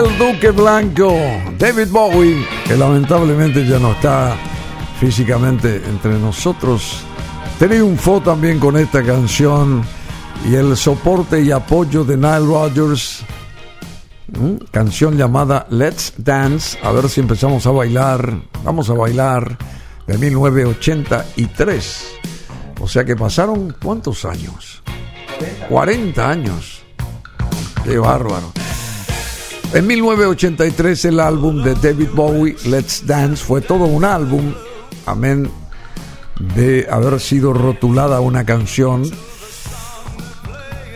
El Duque Blanco, David Bowie, que lamentablemente ya no está físicamente entre nosotros, triunfó también con esta canción y el soporte y apoyo de Nile Rodgers, canción llamada Let's Dance, a ver si empezamos a bailar, vamos a bailar, de 1983. O sea que pasaron cuántos años? 40 años. Qué bárbaro. En 1983 el álbum de David Bowie, Let's Dance, fue todo un álbum, amén, de haber sido rotulada una canción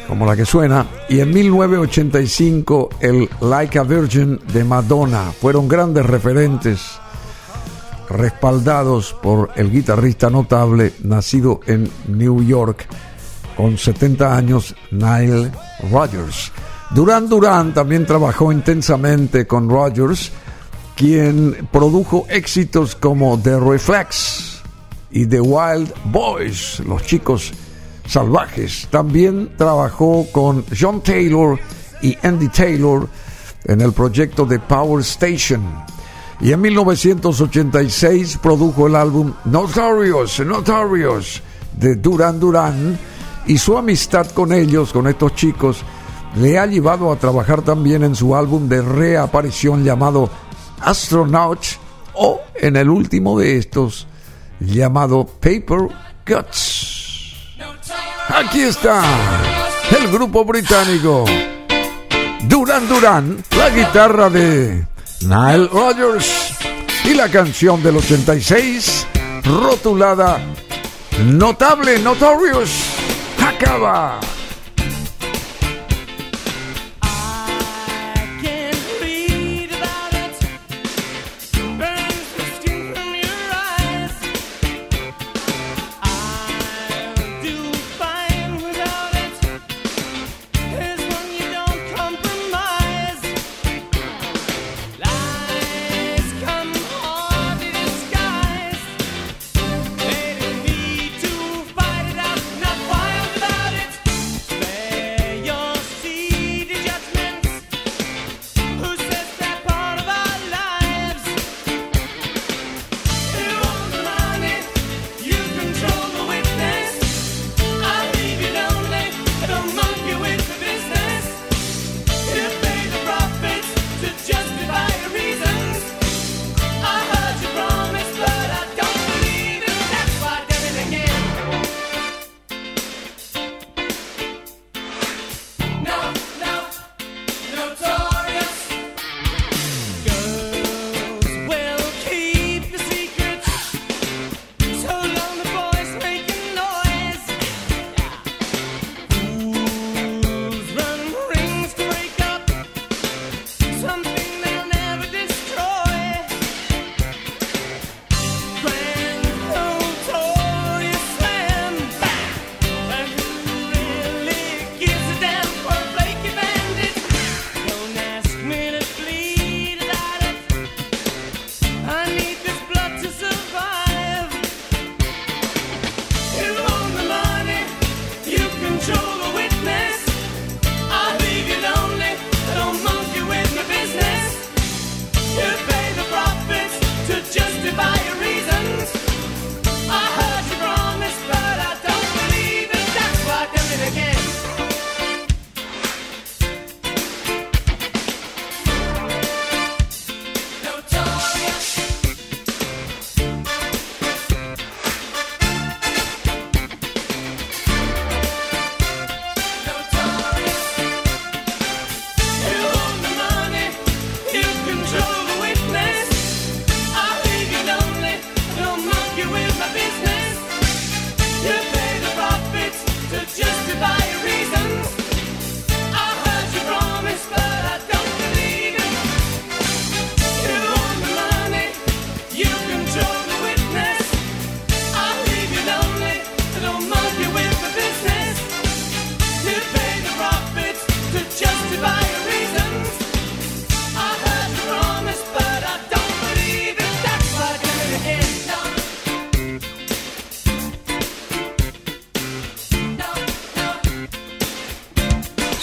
como la que suena. Y en 1985 el Like a Virgin de Madonna fueron grandes referentes respaldados por el guitarrista notable nacido en New York con 70 años, Nile Rodgers. Duran Duran también trabajó intensamente con Rodgers, quien produjo éxitos como The Reflex y The Wild Boys, los chicos salvajes. También trabajó con John Taylor y Andy Taylor en el proyecto de Power Station. Y en 1986 produjo el álbum Notorious, Notorious de Duran Duran y su amistad con ellos, con estos chicos, le ha llevado a trabajar también en su álbum de reaparición llamado Astronaut o en el último de estos llamado Paper Cuts. Aquí está el grupo británico Duran Duran, la guitarra de Nile Rodgers y la canción del 86 rotulada Notable Notorious acaba.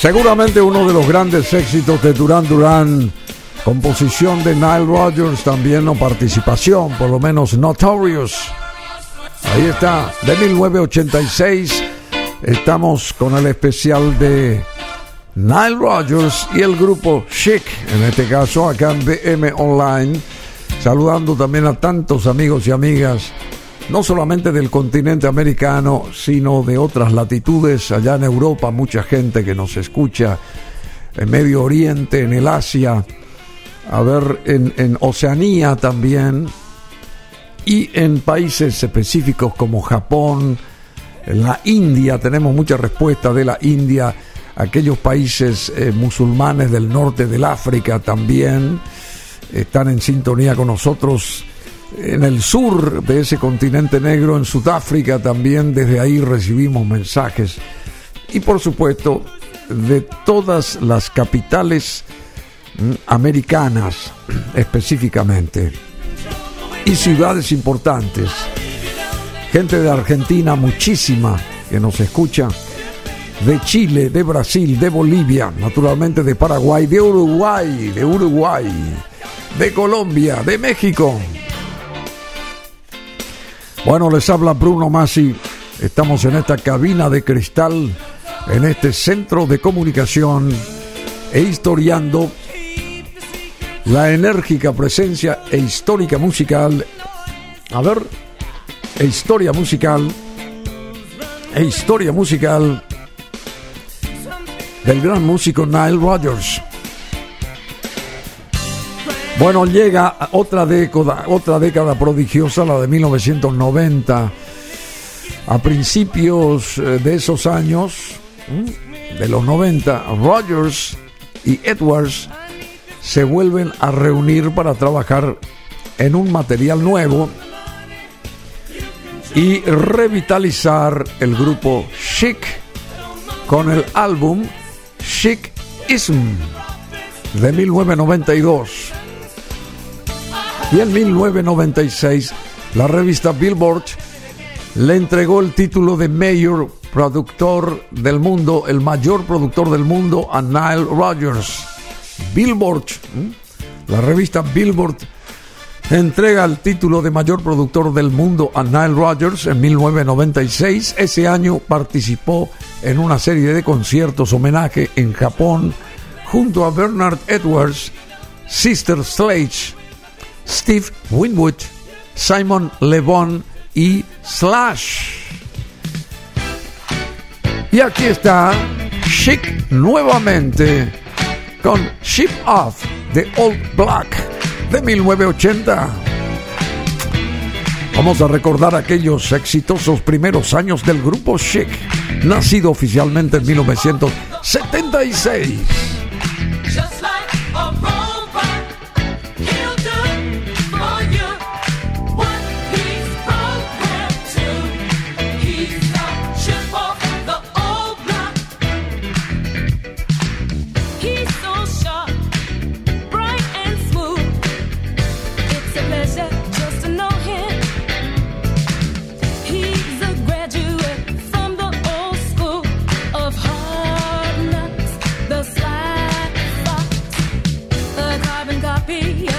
Seguramente uno de los grandes éxitos de Duran Duran, composición de Nile Rodgers también o participación, por lo menos Notorious. Ahí está, de 1986. Estamos con el especial de Nile Rodgers y el grupo Chic, en este caso acá en BM Online, saludando también a tantos amigos y amigas, no solamente del continente americano, sino de otras latitudes, allá en Europa, mucha gente que nos escucha, en Medio Oriente, en el Asia, a ver, en, Oceanía también, y en países específicos como Japón, en la India, tenemos mucha respuesta de la India, aquellos países eh, musulmanes del norte del África también están en sintonía con nosotros. En el sur de ese continente negro, en Sudáfrica también, desde ahí recibimos mensajes. Y por supuesto, de todas las capitales mm, americanas específicamente y ciudades importantes. Gente de Argentina, muchísima que nos escucha. De Chile, de Brasil, de Bolivia, naturalmente de Paraguay, de Uruguay, de Uruguay, de Colombia, de México. Bueno, les habla Bruno Masi. Estamos en esta cabina de cristal, en este centro de comunicación e historiando la enérgica presencia e histórica musical. A ver, e historia musical. E historia musical del gran músico Nile Rodgers. Bueno, llega otra década, otra década prodigiosa, la de 1990. A principios eh, de esos años, de los 90, Rodgers y Edwards se vuelven a reunir para trabajar en un material nuevo y revitalizar el grupo Chic con el álbum Chic Ism de 1992. Y en 1996 la revista Billboard le entregó el título de Mayor Productor del Mundo, el mayor productor del mundo a Nile Rodgers. Billboard, la revista Billboard entrega el título de mayor productor del mundo a Nile Rodgers en 1996. Ese año participó en una serie de conciertos homenaje en Japón junto a Bernard Edwards, Sister Sledge, Steve Winwood, Simon Le Bon y Slash. Y aquí está Chic nuevamente con Ship Off de Old Black de 1980. Vamos a recordar aquellos exitosos primeros años del grupo Chic, nacido oficialmente en 1976. happy.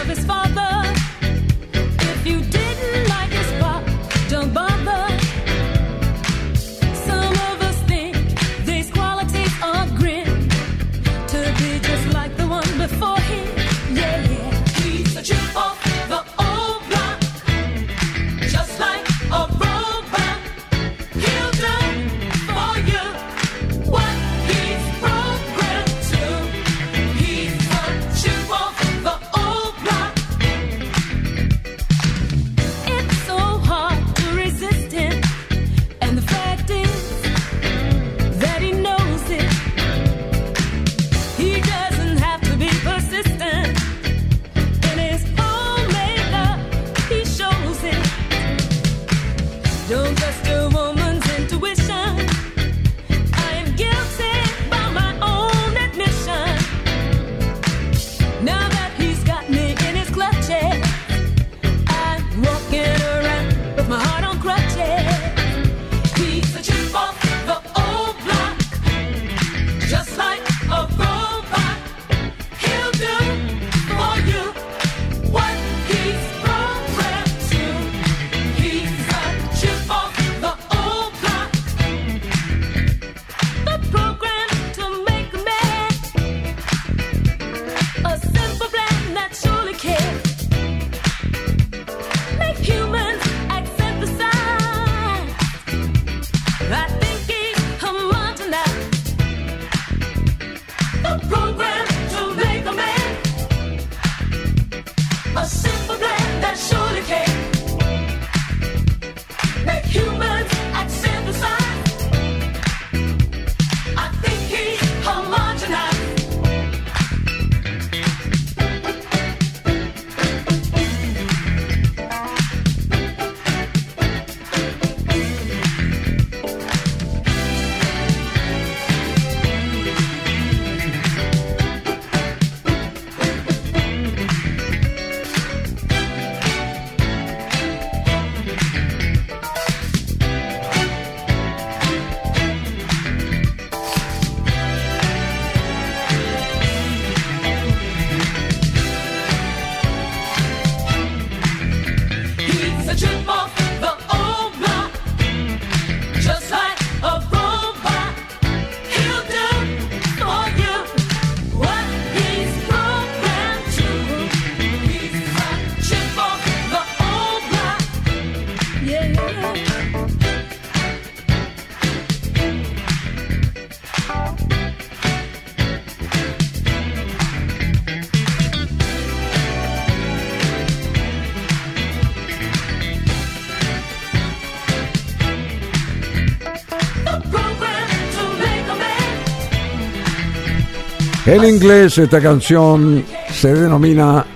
En inglés esta canción se denomina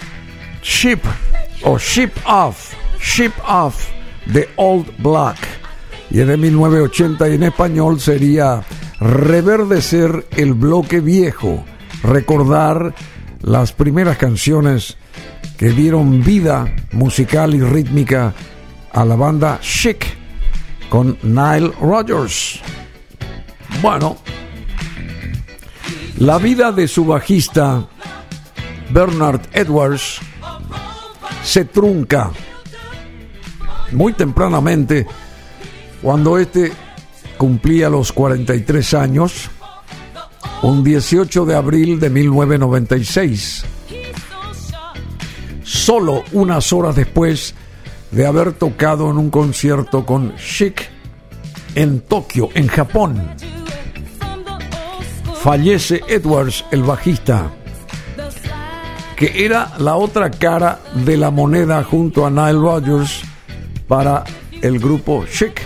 Ship o Ship Off, Ship Off de Old Black. Y es de 1980 y en español sería Reverdecer el bloque viejo, recordar las primeras canciones que dieron vida musical y rítmica a la banda Chic con Nile Rodgers. Bueno, la vida de su bajista Bernard Edwards se trunca muy tempranamente cuando este cumplía los 43 años, un 18 de abril de 1996, solo unas horas después de haber tocado en un concierto con Chic en Tokio, en Japón. Fallece Edwards, el bajista, que era la otra cara de la moneda junto a Nile Rodgers para el grupo Chic.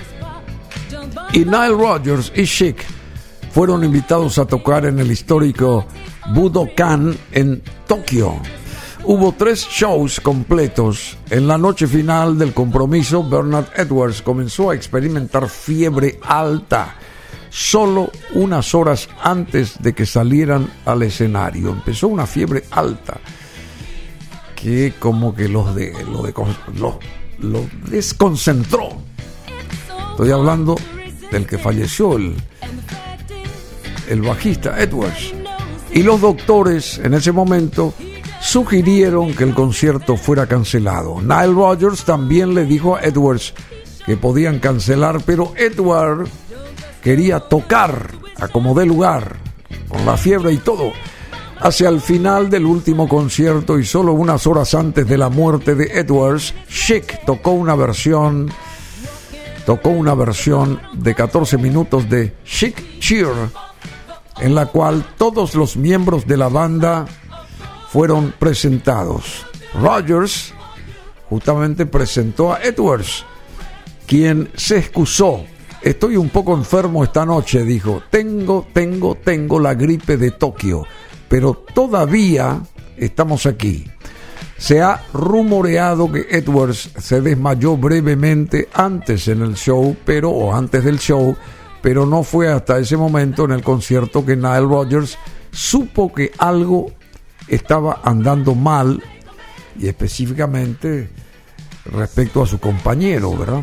Y Nile Rodgers y Chic fueron invitados a tocar en el histórico Budokan en Tokio. Hubo tres shows completos. En la noche final del compromiso, Bernard Edwards comenzó a experimentar fiebre alta solo unas horas antes de que salieran al escenario. Empezó una fiebre alta que como que los de, lo, de, desconcentró. Estoy hablando del que falleció, el, el bajista Edwards. Y los doctores en ese momento sugirieron que el concierto fuera cancelado. Nile Rodgers también le dijo a Edwards que podían cancelar, pero Edward quería tocar a como dé lugar, con la fiebre y todo. Hacia el final del último concierto y solo unas horas antes de la muerte de Edwards, Chic tocó una versión tocó una versión de 14 minutos de Chic Cheer en la cual todos los miembros de la banda fueron presentados. Rogers justamente presentó a Edwards, quien se excusó. Estoy un poco enfermo esta noche, dijo. Tengo, tengo, tengo la gripe de Tokio, pero todavía estamos aquí. Se ha rumoreado que Edwards se desmayó brevemente antes en el show, pero o antes del show, pero no fue hasta ese momento en el concierto que Nile Rodgers supo que algo estaba andando mal y específicamente respecto a su compañero, ¿verdad?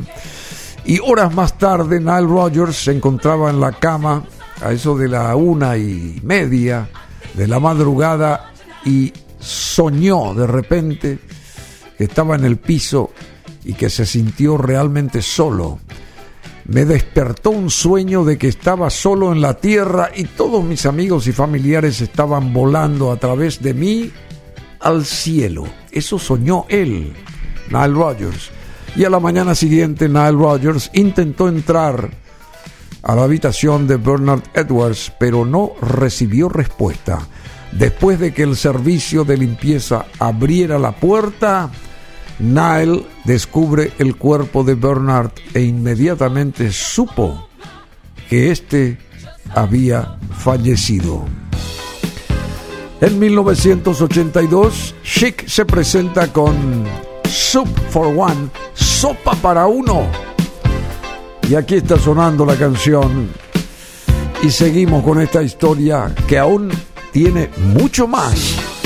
Y horas más tarde Nile Rodgers se encontraba en la cama a eso de la una y media de la madrugada y soñó de repente que estaba en el piso y que se sintió realmente solo. Me despertó un sueño de que estaba solo en la tierra y todos mis amigos y familiares estaban volando a través de mí al cielo. Eso soñó él, Nile Rodgers. Y a la mañana siguiente Nile Rodgers intentó entrar a la habitación de Bernard Edwards, pero no recibió respuesta. Después de que el servicio de limpieza abriera la puerta, Nile descubre el cuerpo de Bernard e inmediatamente supo que éste había fallecido. En 1982, Chic se presenta con Soup for One, Sopa para Uno. Y aquí está sonando la canción. Y seguimos con esta historia que aún tiene mucho más.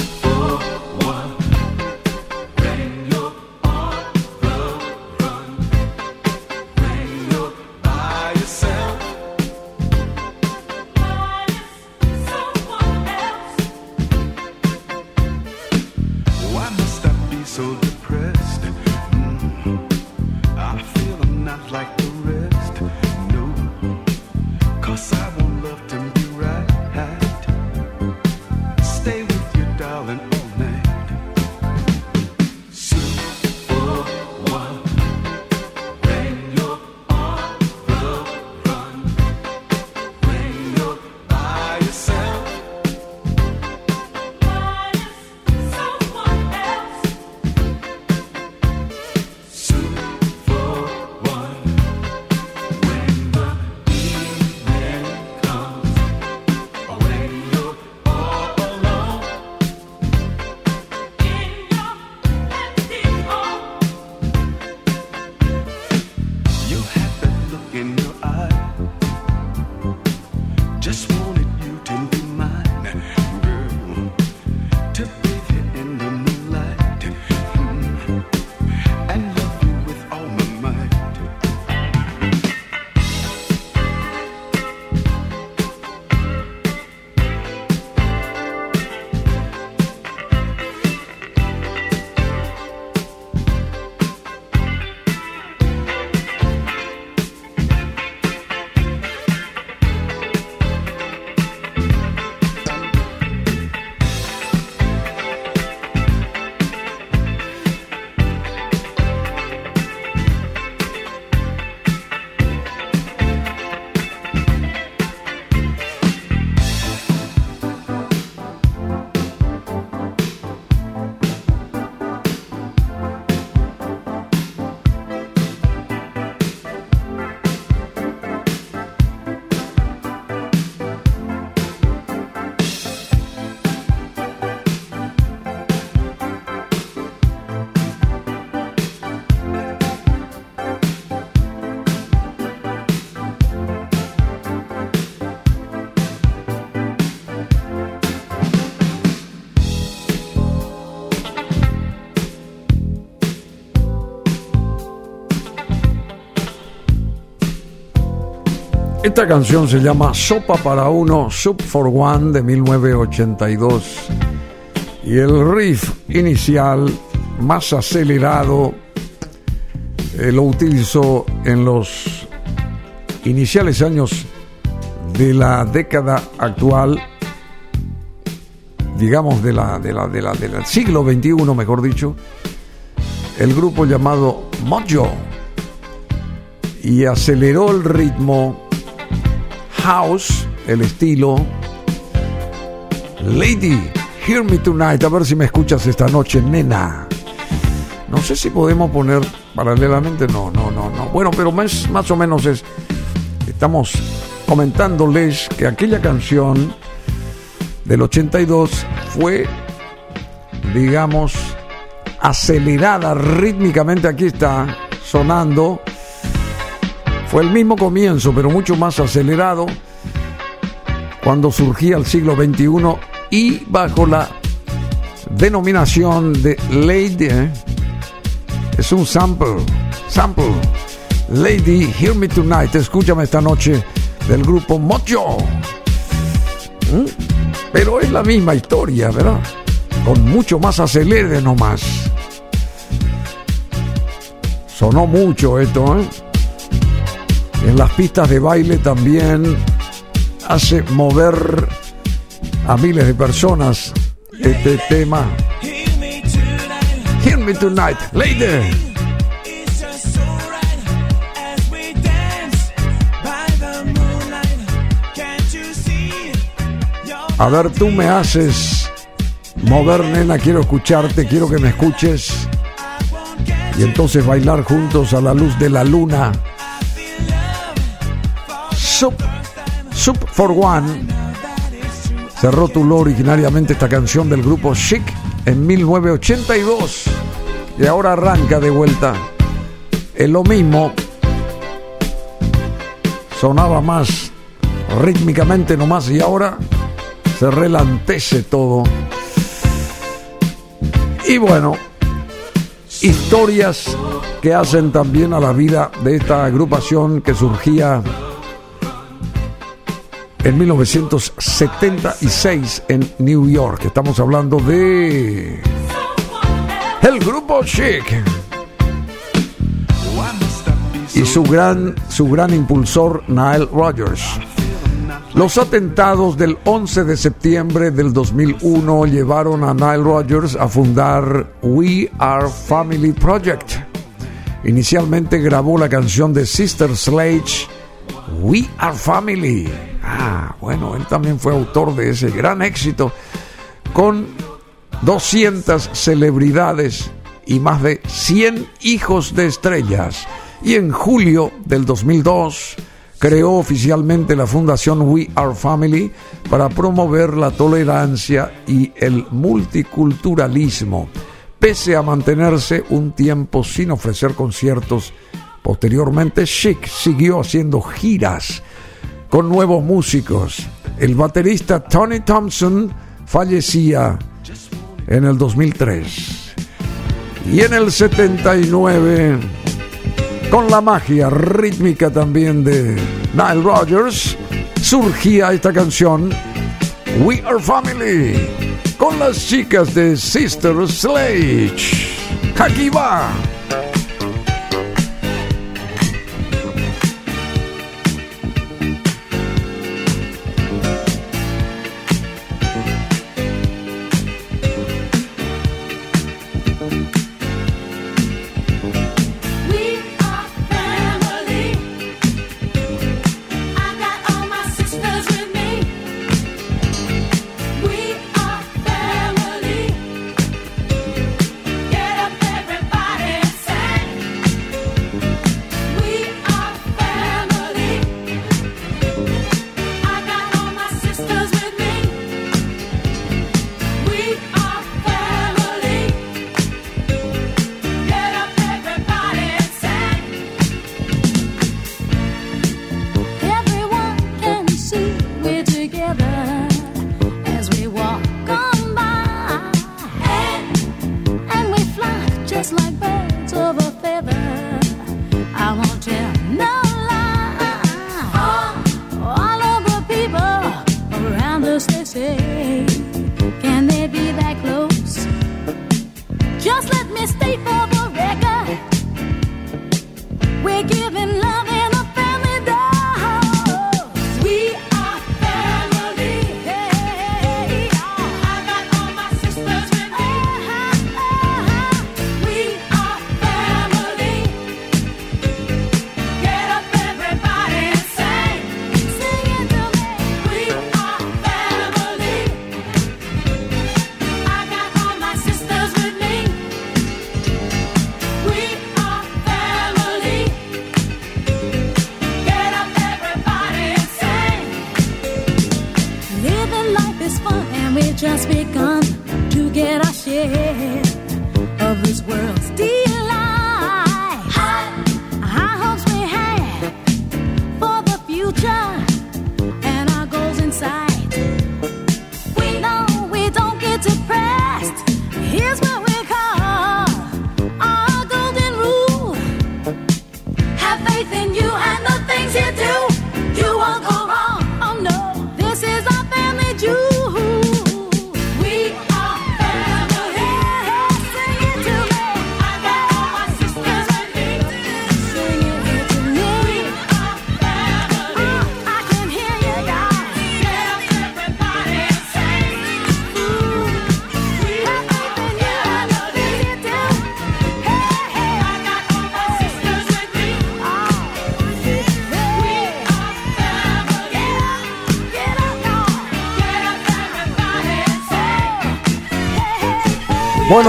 Esta canción se llama Sopa para Uno, Soup for One de 1982. Y el riff inicial, más acelerado, eh, lo utilizó en los iniciales años de la década actual, digamos de la, de la, de la, del siglo XXI, mejor dicho, el grupo llamado Mojo y aceleró el ritmo house, el estilo Lady, Hear Me Tonight, a ver si me escuchas esta noche, nena. No sé si podemos poner paralelamente, no, no, no, no. Bueno, pero más, más o menos es, estamos comentándoles que aquella canción del 82 fue, digamos, acelerada rítmicamente, aquí está sonando fue el mismo comienzo, pero mucho más acelerado, cuando surgía el siglo XXI y bajo la denominación de Lady. ¿eh? Es un sample, sample. Lady, Hear Me Tonight, escúchame esta noche del grupo Mojo. ¿Mm? Pero es la misma historia, ¿verdad? Con mucho más acelere nomás. Sonó mucho esto, ¿eh? Las pistas de baile también hace mover a miles de personas este tema. Hear me tonight. Lady. A ver, tú me haces mover, nena. Quiero escucharte, quiero que me escuches. Y entonces bailar juntos a la luz de la luna. Soup for One. Cerró Tuló originariamente esta canción del grupo Chic en 1982. Y ahora arranca de vuelta. Es lo mismo. Sonaba más rítmicamente nomás y ahora se relantece todo. Y bueno, historias que hacen también a la vida de esta agrupación que surgía en 1976 en New York. Estamos hablando de el grupo Chic y su gran su gran impulsor Nile Rodgers. Los atentados del 11 de septiembre del 2001 llevaron a Nile Rodgers a fundar We Are Family Project. Inicialmente grabó la canción de Sister Sledge, We Are Family. Ah, bueno, él también fue autor de ese gran éxito con 200 celebridades y más de 100 hijos de estrellas. Y en julio del 2002 creó oficialmente la fundación We Are Family para promover la tolerancia y el multiculturalismo, pese a mantenerse un tiempo sin ofrecer conciertos. Posteriormente, Chic siguió haciendo giras con nuevos músicos. El baterista Tony Thompson fallecía en el 2003. Y en el 79, con la magia rítmica también de Nile Rodgers, surgía esta canción We Are Family con las chicas de Sister Sledge. Aquí va.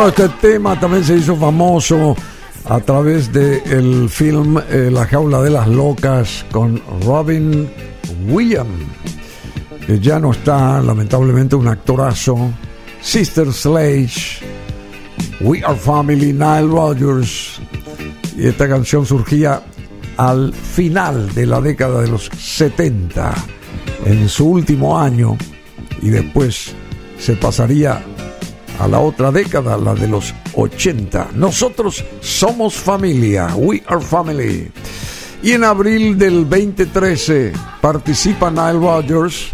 Este tema también se hizo famoso a través del film eh, La jaula de las locas con Robin Williams, que ya no está, lamentablemente, un actorazo. Sister Sledge, We Are Family, Nile Rodgers. Y esta canción surgía al final de la década de los 70, en su último año, y después se pasaría a la otra década, la de los 80. Nosotros somos familia, we are family. Y en abril del 2013 participa Nile Rodgers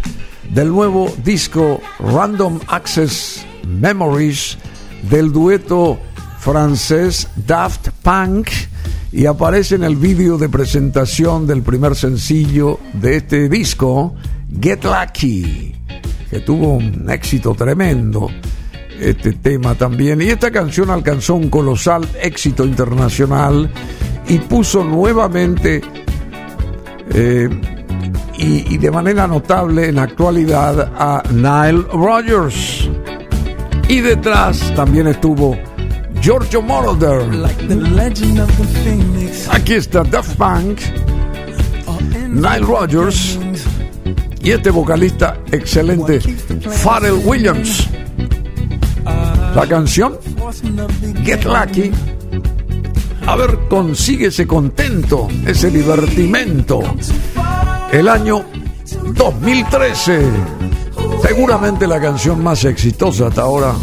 del nuevo disco Random Access Memories del dueto francés Daft Punk y aparece en el vídeo de presentación del primer sencillo de este disco, Get Lucky, que tuvo un éxito tremendo este tema también. Y esta canción alcanzó un colosal éxito internacional y puso nuevamente eh, y, y de manera notable en la actualidad a Nile Rodgers. Y detrás también estuvo Giorgio Moroder. Aquí está Daft Punk, Nile Rodgers y este vocalista excelente, Pharrell Williams. La canción Get Lucky. A ver, consíguese contento, ese divertimento. El año 2013. Seguramente la canción más exitosa hasta ahora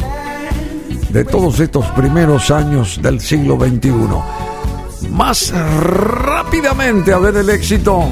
de todos estos primeros años del siglo XXI. Más rápidamente a ver el éxito.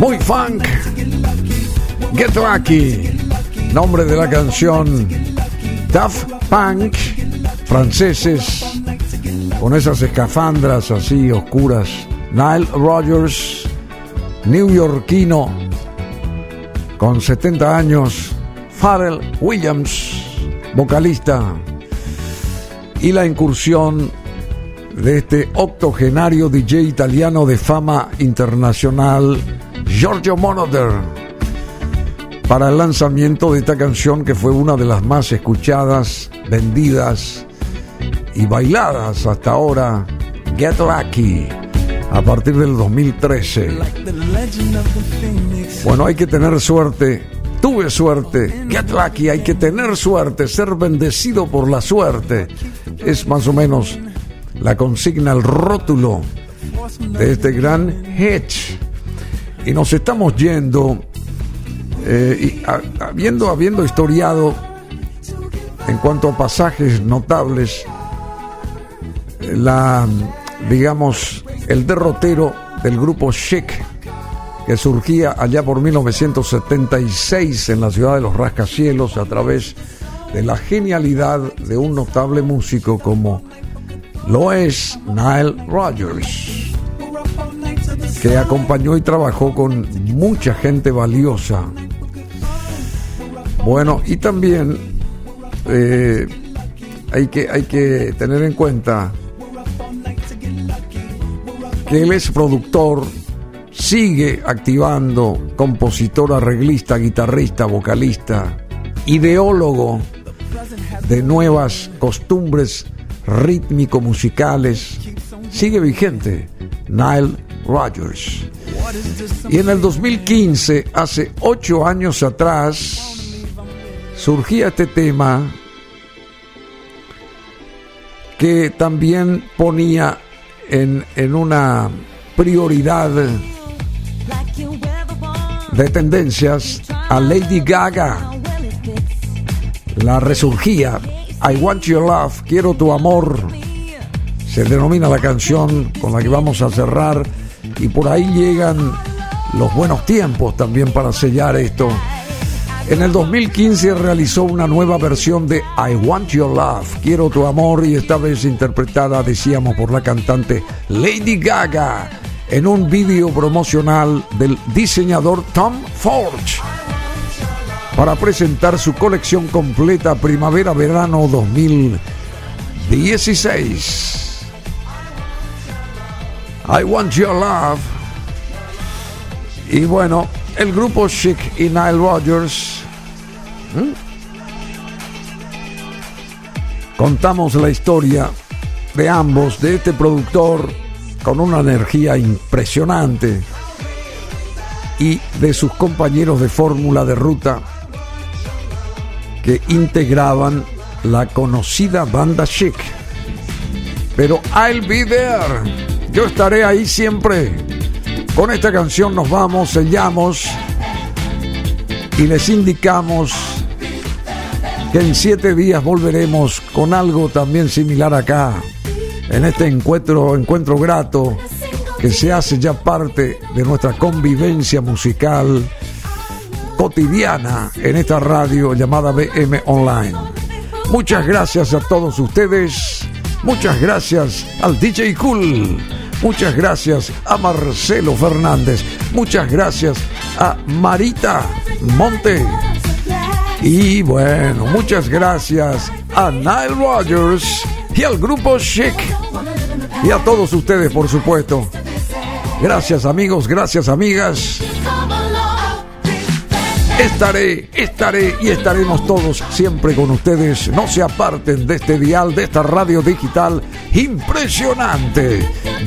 Muy funk. Get lucky. Nombre de la canción Daft Punk, franceses, con esas escafandras así oscuras. Nile Rodgers, neoyorquino, con 70 años. Pharrell Williams, vocalista. Y la incursión de este octogenario DJ italiano de fama internacional, Giorgio Moroder para el lanzamiento de esta canción que fue una de las más escuchadas, vendidas y bailadas hasta ahora, Get Lucky, a partir del 2013. The legend of the phoenix. Bueno, hay que tener suerte. Tuve suerte. Get lucky. Hay que tener suerte. Ser bendecido por la suerte. Es más o menos la consigna, el rótulo de este gran hit. Y nos estamos yendo. eh, habiendo, habiendo historiado en cuanto a pasajes notables, la, digamos, el derrotero del grupo Chic que surgía allá por 1976 en la ciudad de los rascacielos a través de la genialidad de un notable músico como lo es Nile Rodgers, que acompañó y trabajó con mucha gente valiosa. Bueno, y también eh, hay, que, hay que tener en cuenta que él es productor, sigue activando, compositor, arreglista, guitarrista, vocalista, ideólogo de nuevas costumbres rítmico-musicales, sigue vigente, Nile Rodgers. Y en el 2015, hace ocho años atrás, surgía este tema que también ponía en, en una prioridad de tendencias a Lady Gaga. La resurgía I Want Your Love, Quiero Tu Amor. Se denomina la canción con la que vamos a cerrar. Y por ahí llegan los buenos tiempos también para sellar esto. En el 2015 realizó una nueva versión de I Want Your Love, Quiero Tu Amor, y esta vez interpretada, decíamos, por la cantante Lady Gaga en un vídeo promocional del diseñador Tom Forge para presentar su colección completa Primavera-Verano 2016. I Want Your Love. Y bueno, el grupo Chic y Nile Rodgers. Contamos la historia de ambos, de este productor con una energía impresionante y de sus compañeros de fórmula de ruta que integraban la conocida banda Chic. Pero I'll be there. Yo estaré ahí siempre. Con esta canción nos vamos, sellamos y les indicamos que en siete días volveremos con algo también similar acá, en este encuentro, encuentro grato que se hace ya parte de nuestra convivencia musical cotidiana en esta radio llamada BM Online. Muchas gracias a todos ustedes, muchas gracias al DJ Cool, muchas gracias a Marcelo Fernández, muchas gracias a Marita Monte. Y bueno, muchas gracias a Nile Rogers y al grupo Chic. Y a todos ustedes, por supuesto. Gracias amigos, gracias amigas. Estaré, estaré y estaremos todos siempre con ustedes. No se aparten de este dial, de esta radio digital impresionante.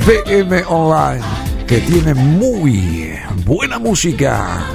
BM Online, que tiene muy buena música.